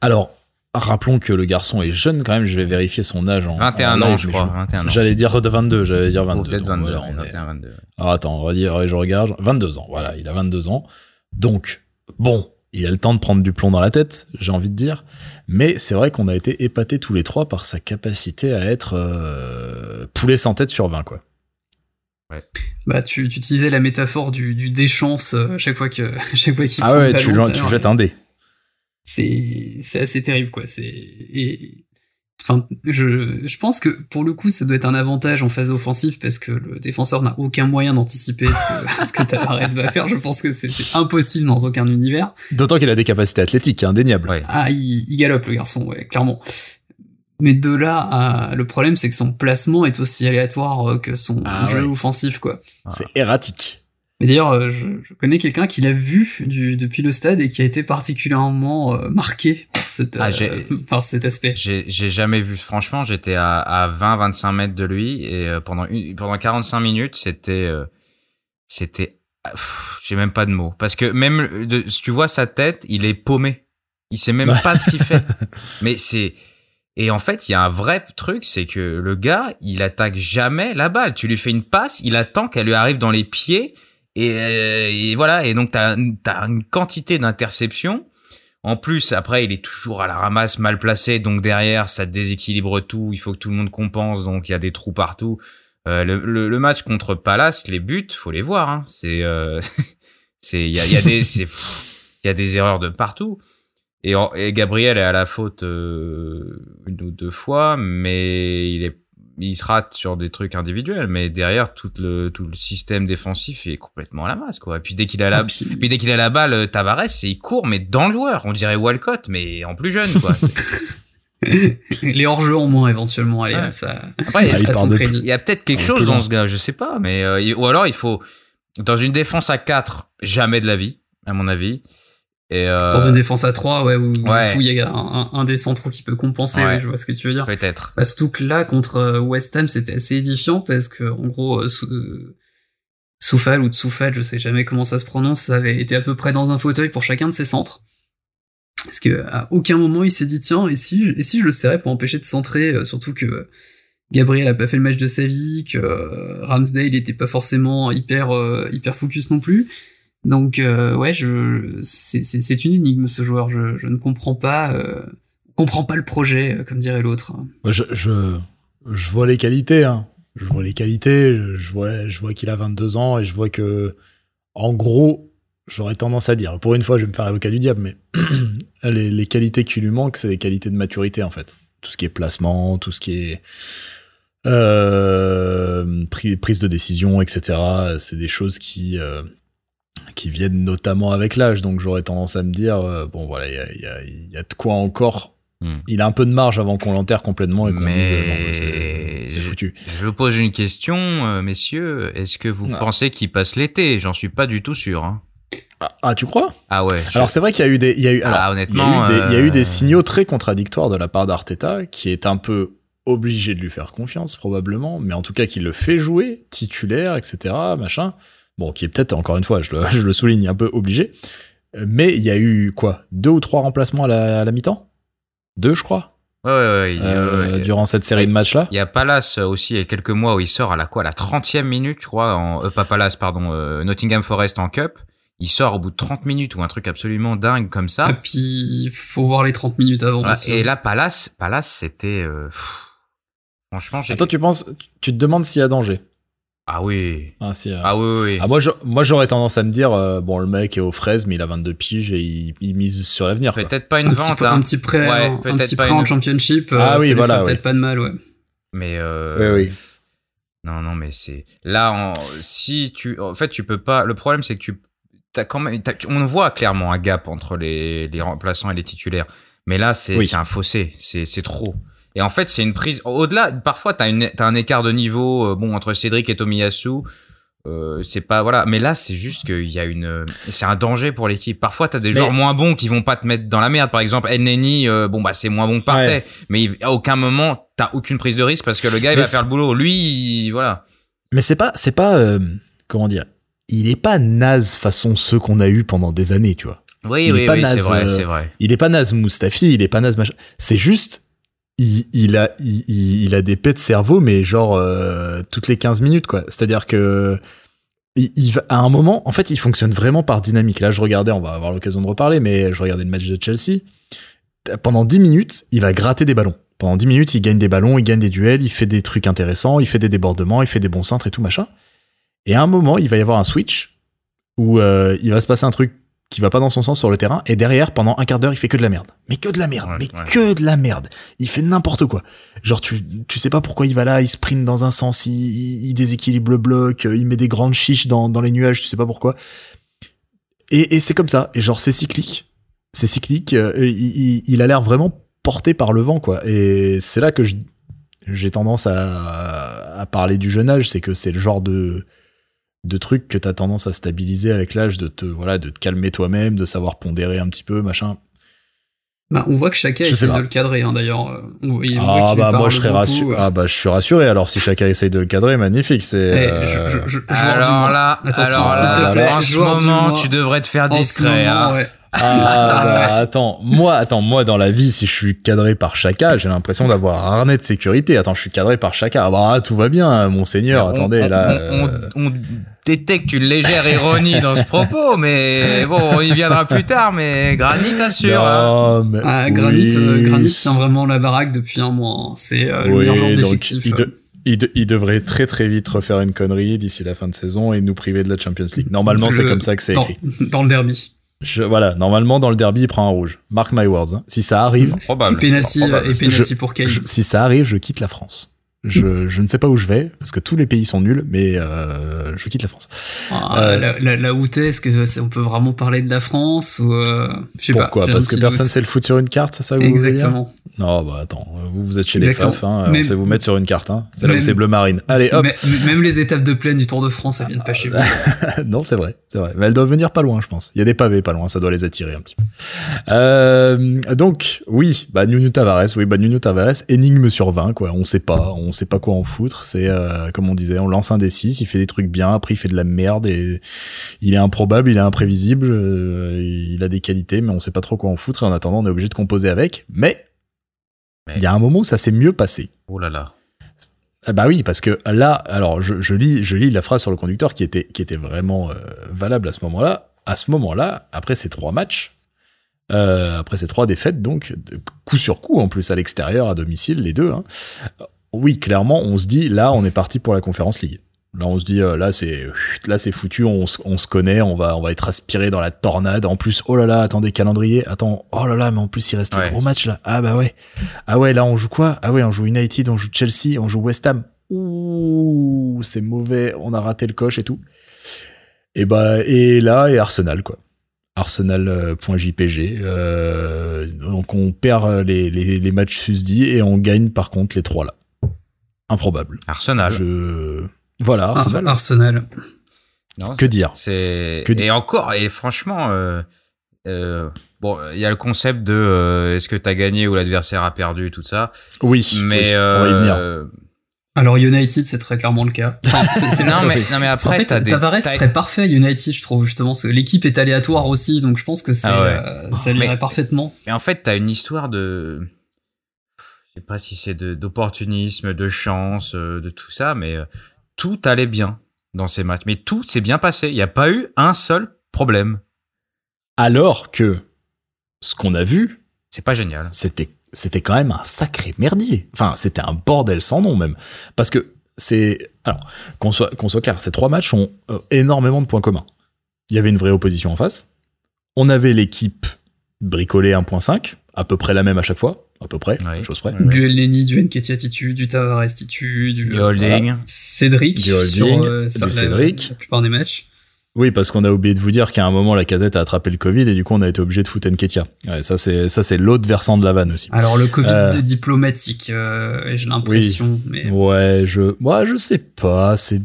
Alors, rappelons que le garçon est jeune quand même. Je vais vérifier son âge en 21 en ans, live, je crois. 21 ans. J'allais dire 22, j'allais dire Ou 22. peut-être donc 22. voilà, on est- 21, 22. Alors attends, on va dire, je regarde, 22 ans, voilà, il a 22 ans. Donc, bon, il a le temps de prendre du plomb dans la tête, j'ai envie de dire. Mais c'est vrai qu'on a été épatés tous les trois par sa capacité à être euh, poulet sans tête sur 20, quoi. Bah, tu, tu utilisais la métaphore du, du déchance euh, à chaque fois que, chaque fois qu'il Ah ouais, tu, tu jettes un dé. C'est c'est assez terrible quoi c'est et enfin je je pense que pour le coup ça doit être un avantage en phase offensive parce que le défenseur n'a aucun moyen d'anticiper ce que ce que Tavares va faire je pense que c'est impossible dans aucun univers D'autant qu'il a des capacités athlétiques, indéniables. Ouais. ah il, il galope le garçon ouais clairement mais de là à le problème c'est que son placement est aussi aléatoire euh, que son Ah jeu ouais. offensif quoi C'est erratique. Mais d'ailleurs, euh, je, je connais quelqu'un qui l'a vu du, depuis le stade et qui a été particulièrement euh, marqué Ah, euh, par cet aspect. J'ai j'ai jamais vu. Franchement, j'étais à, à 20-25 mètres de lui et euh, pendant une, pendant 45 minutes, c'était euh, c'était ah, j'ai même pas de mots parce que même de, si tu vois sa tête, il est paumé. Il sait même pas ce qu'il fait. Mais c'est et en fait, il y a un vrai truc, c'est que le gars, il attaque jamais la balle. Tu lui fais une passe, il attend qu'elle lui arrive dans les pieds et, euh, et voilà. Et donc t'as as une quantité d'interceptions. En plus, après, il est toujours à la ramasse, mal placé, donc derrière, ça déséquilibre tout. Il faut que tout le monde compense, donc il y a des trous partout. Euh, le, le, le match contre Palace, les buts, faut les voir. Hein. C'est, euh, c'est, il y a, il y a des, c'est, il y a des erreurs de partout. Et, Gabriel est à la faute euh, une ou deux fois, mais il est, il se rate sur des trucs individuels. Mais derrière, tout le, tout le système défensif est complètement à la masse, quoi. Et puis dès qu'il a la, Ah, puis- puis dès qu'il a la balle, euh, Tavares, c'est- il court, mais dans le joueur. On dirait Walcott, mais en plus jeune, quoi. Les hors-jeux en moins éventuellement, allez, Ouais. ça. Après, Ah, il de- y a peut-être quelque chose dans ce gars, je sais pas, mais euh, il- ou alors il faut dans une défense à 4, jamais de la vie, à mon avis. Et euh, Dans une défense à 3, ouais, où Ouais. du coup il y a un, un- un des centraux qui peut compenser, Ouais. ouais, je vois ce que tu veux dire. peut-être. Bah, surtout que là, contre euh, West Ham, c'était assez édifiant parce que, en gros, euh, euh, Soufal ou Tsoufal, je sais jamais comment ça se prononce, ça avait été à peu près dans un fauteuil pour chacun de ses centres. Parce que à aucun moment il s'est dit tiens et si et si je le serrais pour empêcher de centrer euh, surtout que Gabriel a pas fait le match de sa vie que Ramsdale était pas forcément hyper hyper focus non plus donc euh, ouais c'est une énigme ce joueur je je ne comprends pas euh, comprends pas le projet euh, comme dirait l'autre Moi, Je, vois les qualités, hein. Je vois les qualités, je- vois, qu'il a 22 ans et je vois que, en gros, j'aurais tendance à dire, pour une fois, je vais me faire l'avocat du diable, mais les, les qualités qui lui manquent, c'est des qualités de maturité, en fait. Tout ce qui est placement, tout ce qui est pri- prise de décision, etc. C'est des choses qui, qui viennent notamment avec l'âge. Donc j'aurais tendance à me dire, euh, bon voilà, il y a, y y de quoi encore Hmm. il a un peu de marge avant qu'on l'enterre complètement et qu'on Mais- dise c'est- foutu. Je vous pose une question, euh, messieurs. Est-ce que vous Ah. pensez qu'il passe l'été? J'en suis pas du tout sûr. Hein. Ah, ah, tu crois? Ah ouais. je- Alors c'est vrai qu'il y a eu des, il y a eu, alors, Ah, il y a honnêtement, eu des, il y a eu des euh, signaux très contradictoires de la part d'Arteta, qui est un peu obligé de lui faire confiance probablement, mais en tout cas qui le fait jouer titulaire, etc. Machin. Bon, qui est peut-être encore une fois, je le, je le souligne, un peu obligé. Euh, Mais il y a eu quoi, deux ou trois remplacements à la, à la mi-temps, deux, je crois, Ouais, ouais, ouais, il- euh, ouais, durant cette série de matchs là. Il y a Palace aussi il y a quelques mois où il sort à la quoi, la 30e minute, je crois, en, euh, pas Palace, pardon, euh, Nottingham Forest en Cup. Il sort au bout de 30 minutes ou un truc absolument dingue comme Et ça. puis, faut voir les 30 minutes avant. Voilà. Et là, Palace, Palace, c'était, euh, franchement, j'ai, Attends, tu penses, tu te demandes s'il y a danger? Ah oui, Ah, si, euh, ah oui, oui, oui. Ah, moi, je- moi, j'aurais tendance à me dire, euh, bon, le mec est aux fraises, mais il a 22 piges et il, il mise sur l'avenir. peut-être pas une un, petit, vente, peu- hein, un petit prêt, Ouais, un, petit prêt une- en championship, euh, Ah oui, ça lui voilà, ouais. peut-être pas de mal, ouais. mais euh, Oui, oui. Non, non, mais c'est là. En... Si tu, en fait, tu peux pas. Le problème, c'est que tu, t'as quand même. t'as- On voit clairement un gap entre les, les remplaçants et les titulaires. Mais là, c'est Oui. c'est un fossé. C'est c'est trop. Et en fait, c'est une prise. Au-delà, parfois, t'as une, un écart de niveau. euh, bon, entre Cédric et Tomiyasu. Euh, c'est pas voilà mais là c'est juste qu'il y a une c'est un danger pour l'équipe parfois t'as des Mais- joueurs moins bons qui vont pas te mettre dans la merde par exemple El Neni euh, bon bah c'est moins bon que Ouais. mais à aucun moment t'as aucune prise de risque parce que le gars il Mais va faire le boulot lui il- voilà Mais c'est pas, c'est pas, euh, comment dire, il est pas naze façon ceux qu'on a eu pendant des années, tu vois. Oui, Il est oui, pas oui, c'est vrai, c'est vrai. Il est pas naze Mustafi, il est pas naze machin. C'est juste, il, a, il, a des pets de cerveau, mais genre, euh, toutes les 15 minutes, quoi. C'est-à-dire que, à un moment, en fait, il fonctionne vraiment par dynamique. Là, je regardais, on va avoir l'occasion de reparler, mais je regardais le match de Chelsea. Pendant 10 minutes, il va gratter des ballons. Pendant 10 minutes, il gagne des ballons, il gagne des duels, il fait des trucs intéressants, il fait des débordements, il fait des bons centres et tout machin. Et à un moment, il va y avoir un switch où euh, il va se passer un truc qui va pas dans son sens sur le terrain et derrière pendant un quart d'heure il fait que de la merde. Mais que de la merde. Ouais, mais ouais. que de la merde. Il fait n'importe quoi. Genre tu tu sais pas pourquoi il va là il sprint dans un sens il, il- il déséquilibre le bloc il met des grandes chiches dans, dans les nuages tu sais pas pourquoi. Et, et c'est comme ça. Et genre c'est cyclique. C'est cyclique euh, il, il- il a l'air vraiment porté par le vent quoi. Et c'est là que je- j'ai tendance à, à parler du jeune âge. C'est que c'est le genre de de trucs que t'as tendance à stabiliser avec l'âge, de te voilà, de te calmer toi-même, de savoir pondérer un petit peu, machin. Bah, on voit que chacun Je sais essaie de le cadrer, hein, d'ailleurs. Euh, On, voit- on voit Ah bah moi je serais rassuré. euh. Ah bah je suis rassuré. Alors si chacun essaye de le cadrer, magnifique. C'est. Eh, euh, je- je- je- Alors là, Attention, alors s'il te là, plaît, en ce moment, tu devrais te faire En discret. moment, hein. ouais. Ah bah attends, moi attends, moi dans la vie si je suis cadré par Chaka, j'ai l'impression d'avoir un harnais de sécurité. Attends, je suis cadré par Chaka. Ah bah tout va bien, monseigneur. On- attendez on, là. on, euh, on- on détecte une légère ironie dans ce propos, mais bon, on y viendra plus tard. Mais Granit assure. hein. non, mais Ah, Granit, euh, Granit tient vraiment la baraque depuis un mois. hein. C'est euh, Oui, il, de- il, de- il devrait très très vite refaire une connerie d'ici la fin de saison et nous priver de la Champions League. Normalement, c'est comme ça que c'est dans, écrit. dans le derby. Je, voilà, normalement dans le derby, il prend un rouge. Mark my words. hein. Si ça arrive, Et Probable. penalty, Probable. et penalty pour Kane. je- si ça arrive, je quitte la France. Je, je ne sais pas où je vais parce que tous les pays sont nuls, mais euh, je quitte la France. Ah, Euh, la, la, la où t'es, est-ce que c'est- on peut vraiment parler de la France ou euh, je sais pas. Pourquoi Parce que personne doute. sait le foot sur une carte, c'est ça que vous voulez dire Exactement. Non, bah attends, vous vous êtes chez Exactement. les FAF, hein, on sait vous mettre sur une carte. Hein. C'est là où c'est bleu marine. Allez, hop. Même les étapes de plaine du Tour de France, elles viennent pas chez vous. non, c'est vrai, c'est vrai. Mais elles doivent venir pas loin, je pense. Il y a des pavés pas loin, ça doit les attirer un petit peu. Euh, donc, oui, bah Nuno Tavares, oui, bah Nuno Tavares, énigme sur 20, quoi. On sait pas, on sait pas quoi en foutre. C'est euh, comme on disait, on lance un des 6 il fait des trucs bien, après il fait de la merde et il est improbable, il est imprévisible, euh, il a des qualités, mais on sait pas trop quoi en foutre. Et en attendant, on est obligé de composer avec. Mais Mais- il y a un moment où ça s'est mieux passé. Oh là là. Ah bah oui, parce que là, alors je, je lis, je lis la phrase sur le conducteur qui était, qui était vraiment euh, valable à ce moment-là. À ce moment-là, après ces trois matchs, euh, après ces trois défaites, donc coup sur coup en plus à l'extérieur, à domicile, les deux. Hein, oui, clairement, on se dit là, on est parti pour la Conférence League. Là, on se dit euh, là, c'est là, c'est foutu, on, se- on se connaît, on va, on va être aspiré dans la tornade. En plus, oh là là, attendez, calendrier, attends, oh là là, mais en plus il reste Ouais. le gros match là. Ah bah ouais, ah ouais, là on joue quoi? Ah ouais, on joue United, on joue Chelsea, on joue West Ham. Ouh, c'est mauvais, on a raté le coche et tout. Et bah et là et Arsenal quoi. Arsenal.jpg. Euh, donc on perd les, les, les matchs susdits et on gagne par contre les trois là. Improbable. Arsenal. Je voilà Ar- Arsenal. Non, Que dire C'est et encore et franchement, euh, euh, bon, il y a le concept de euh, est-ce que t'as gagné ou l'adversaire a perdu, tout ça. Oui. Mais oui, euh, on va y venir. Alors United, c'est très clairement le cas. Enfin, c'est- c'est- non mais non mais en après fait, Tavares serait parfait à United, je trouve justement. L'équipe est aléatoire aussi, donc je pense que c'est, Ah ouais. euh, ça lui Mais- irait parfaitement. Et en fait, t'as une histoire de. Je sais pas si c'est de- d'opportunisme, de, chance, euh, de tout ça, mais euh, tout allait bien dans ces matchs. Mais tout s'est bien passé. Il n'y a pas eu un seul problème. Alors que ce qu'on a vu, C'est pas génial. c'était c'était quand même un sacré merdier. Enfin, c'était un bordel sans nom même. Parce que c'est alors qu'on soit qu'on soit clair, ces trois matchs ont euh, énormément de points communs. Il y avait une vraie opposition en face. On avait l'équipe bricolée 1.5, à peu près la même à chaque fois, à peu près, Ouais. chose près. Ouais. Du Elneny, du Nketiah Titu, du Tavares Titu, du Le holding. Cédric, Du holding, sur, euh, du la- Cédric. La, plupart des matchs. Oui, parce qu'on a oublié de vous dire qu'à un moment la casette a attrapé le Covid et du coup on a été obligé de foutre Nketiah. Ouais, ça c'est ça c'est l'autre versant de la vanne aussi. Alors le Covid Euh. diplomatique, euh, j'ai l'impression, mais Ouais, je moi je sais pas, c'est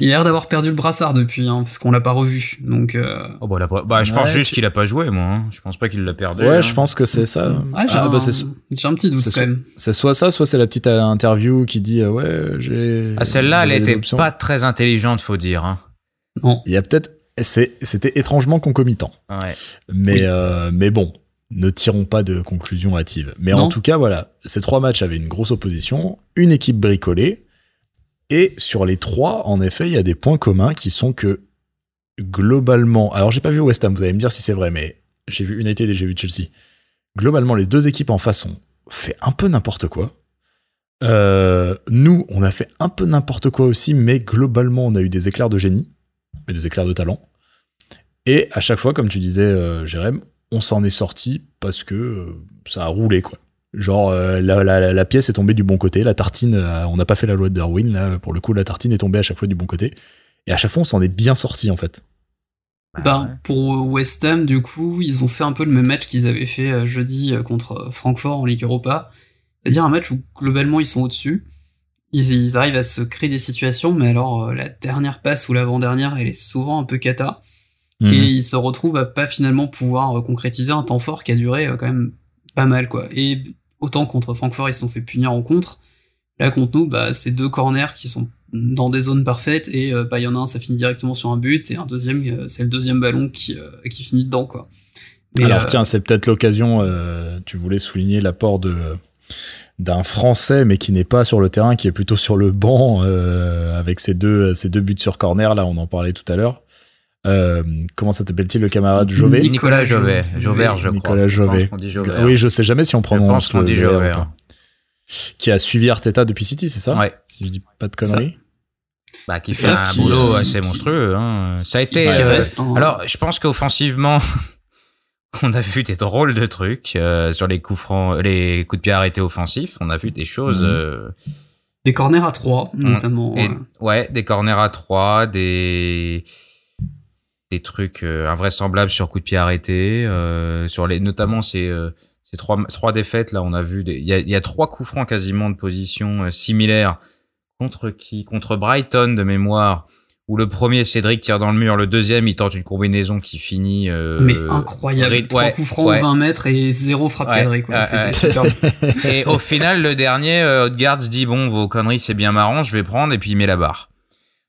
il a l'air d'avoir perdu le brassard depuis, hein, parce qu'on l'a pas revu. Donc euh, Oh, bah, pas- bah, je pense Ouais, juste tu- qu'il a pas joué, moi. hein. Je pense pas qu'il l'a perdu. Ouais, hein. je pense que c'est ça. ah, j'ai, Ah, un, bah, c'est j'ai un petit doute quand même. c'est soit ça, soit c'est la petite euh, interview qui dit euh, ouais, j'ai Ah, celle-là, elle était options. pas très intelligente, faut dire. hein. Il y a peut-être c'est c'était étrangement concomitant. Ouais. Mais Oui. euh, mais bon, ne tirons pas de conclusions hâtives. Mais en Non. tout cas, voilà, ces trois matchs avaient une grosse opposition, une équipe bricolée, et sur les trois, en effet, il y a des points communs qui sont que globalement, alors j'ai pas vu West Ham, vous allez me dire si c'est vrai, mais j'ai vu United et j'ai vu Chelsea. Globalement, les deux équipes en face ont fait un peu n'importe quoi. Euh, nous, on a fait un peu n'importe quoi aussi, mais globalement, on a eu des éclairs de génie, et des éclairs de talent. Et à chaque fois, comme tu disais, euh, Jérém, on s'en est sorti parce que euh, ça a roulé, quoi. Genre, euh, la, la- la pièce est tombée du bon côté, la tartine, euh, on n'a pas fait la loi de Darwin, là, pour le coup, la tartine est tombée à chaque fois du bon côté. Et à chaque fois, on s'en est bien sorti, en fait. Bah, ouais. pour West Ham, du coup, ils ont fait un peu le même match qu'ils avaient fait euh, jeudi contre Francfort en Ligue Europa. C'est-à-dire un match où globalement ils sont au-dessus. Ils, ils arrivent à se créer des situations, mais alors euh, la dernière passe ou l'avant-dernière, elle est souvent un peu cata. Mhm. Et ils se retrouvent à pas finalement pouvoir concrétiser un temps fort qui a duré euh, quand même pas mal quoi. Et autant contre Francfort ils se sont fait punir en contre, là contre nous bah c'est deux corners qui sont dans des zones parfaites et euh, bah il y en a un ça finit directement sur un but et un deuxième euh, c'est le deuxième ballon qui euh, qui finit dedans quoi. Mais, Alors euh, tiens, c'est peut-être l'occasion. euh, tu voulais souligner l'apport de d'un Français, mais qui n'est pas sur le terrain, qui est plutôt sur le banc euh, avec ses deux ses deux buts sur corner. Là, on en parlait tout à l'heure. Euh, comment ça t'appelle-t-il le camarade Jovet Nicolas Jovet. Jover, je crois. Nicolas Je pense Jovet. qu'on dit Jover. Oui, je sais jamais si on je prononce pense qu'on le dit Jover. pas. Qui a suivi Arteta depuis City, c'est ça Ouais. Si je dis pas de conneries. Bah, qui Ça, fait un boulot euh, assez monstrueux. Hein. Ça a été. euh, reste, hein. Alors, je pense qu'offensivement, on a vu des drôles de trucs euh, sur les coups francs, les coups de pied arrêtés offensifs. On a vu des choses. Mhm. euh, des corners à trois notamment. et- ouais, des corners à trois, des des trucs euh, invraisemblables sur coups de pied arrêtés, euh, sur les notamment ces euh, ces trois trois défaites là, on a vu il y a, il y a trois coups francs quasiment de position similaires contre qui? Contre Brighton de mémoire. Où le premier Cédric tire dans le mur, le deuxième il tente une combinaison qui finit. euh, mais incroyable, trois ouais, coups francs, ouais. 20 mètres et zéro frappe Ouais, cadrée quoi. Et au final, le dernier, euh, Odegaard se dit bon, vos conneries c'est bien marrant, je vais prendre et puis il met la barre.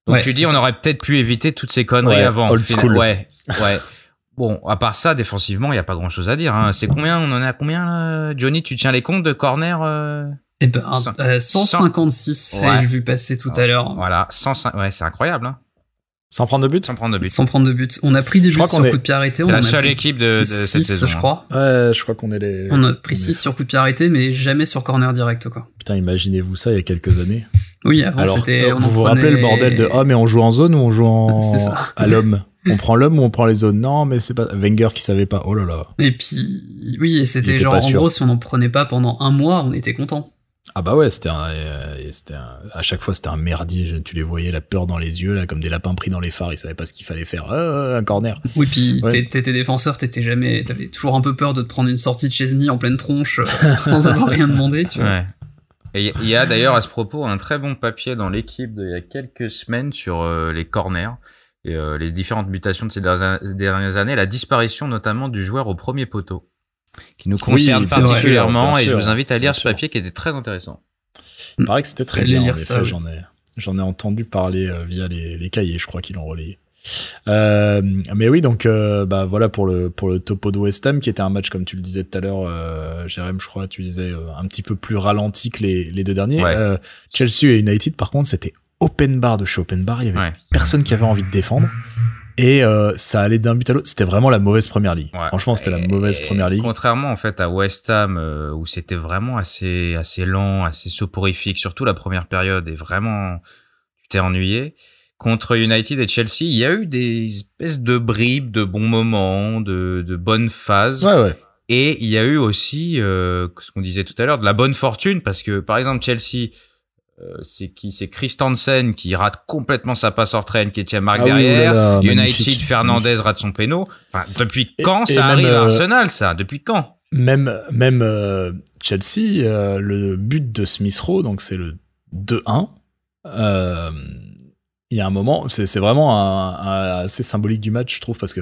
Donc Ouais, tu dis, on aurait peut-être pu éviter toutes ces conneries Ouais, avant. old school. Ouais, ouais. Bon, à part ça, défensivement, il y a pas grand chose à dire. Hein. C'est combien On en est à combien Johnny, tu tiens les comptes de corner euh Eh ben, Cent- euh, 156, Ouais. j'ai vu passer tout à l'heure. Voilà, 105. Ouais, c'est incroyable. Hein. Sans prendre de but? Sans prendre de but. Sans prendre de but. On a pris des buts qu'on sur est coup de pied arrêté. On la a seule pris équipe de, de cette six, saison. je hein. crois. Ouais, je crois qu'on est les. On a pris on est- 6 sur coup de pied arrêté, mais jamais sur corner direct, quoi. Putain, imaginez-vous ça il y a quelques années. Oui, avant Alors, c'était. euh, on vous vous prenait- rappelez le bordel de ah mais on joue en zone ou on joue en C'est ça. à l'homme? On prend l'homme ou on prend les zones? Non, mais c'est pas Wenger qui savait pas. Oh là là. Et puis, oui, et c'était était genre, en sûr. gros, si on n'en prenait pas pendant un mois, on était content. Ah bah ouais, c'était un, euh, et c'était un- à chaque fois c'était un merdier. Je- Tu les voyais la peur dans les yeux là, comme des lapins pris dans les phares. Ils savaient pas ce qu'il fallait faire. Euh, un corner. Oui, puis Ouais. t'étais défenseur, t'étais jamais, t'avais toujours un peu peur de te prendre une sortie de Chesney en pleine tronche euh, sans avoir rien demandé, tu vois. Ouais. Et il y a d'ailleurs à ce propos un très bon papier dans l'équipe d'il y a quelques semaines sur euh, les corners et euh, les différentes mutations de ces dernières dernières années, la disparition notamment du joueur au premier poteau, qui nous concerne vrai, particulièrement. et je vous invite à lire ce papier qui était très intéressant. Il paraît que c'était très bien. lire en ça. J'en ai, j'en ai entendu parler euh, via les, les cahiers. Je crois qu'ils l'ont relayé. Euh, mais oui, donc euh, bah voilà pour le pour le topo de West Ham qui était un match comme tu le disais tout à l'heure, euh, Jérém, je crois, tu disais euh, un petit peu plus ralenti que les, les deux derniers. Ouais. Euh, Chelsea et United, par contre, c'était open bar de chez open bar. Il y avait Ouais. personne qui avait envie de défendre et euh, ça allait d'un but à l'autre. C'était vraiment la mauvaise première ligue. Ouais. Franchement, c'était la mauvaise première ligue. Contrairement en fait à West Ham euh, où c'était vraiment assez assez lent, assez soporifique, surtout la première période et vraiment tu t'es ennuyé. Contre United et Chelsea, il y a eu des espèces de bribes, de bons moments, de, de bonnes phases. Ouais, ouais. Et il y a eu aussi euh, ce qu'on disait tout à l'heure, de la bonne fortune, parce que par exemple Chelsea, euh, c'est qui C'est Christensen qui rate complètement sa passe hors traîne, qui tient marque Ah derrière. oh là là, United, magnifique. Fernandez rate son péno. Enfin, depuis quand et ça arrive à euh, Arsenal, ça? Depuis quand? Même, même euh, Chelsea, le but de Smith Rowe, donc c'est le 2-1. euh, Il y a un moment, c'est vraiment un, un- assez symbolique du match, je trouve, parce que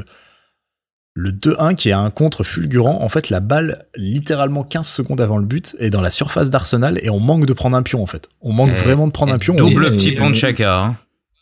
le 2-1 qui est un contre fulgurant, en fait, la balle, littéralement 15 secondes avant le but, est dans la surface d'Arsenal et on manque de prendre un pion, en fait. On manque Et- vraiment de prendre un pion. Double on- petit on- pont de Chaka. Hein.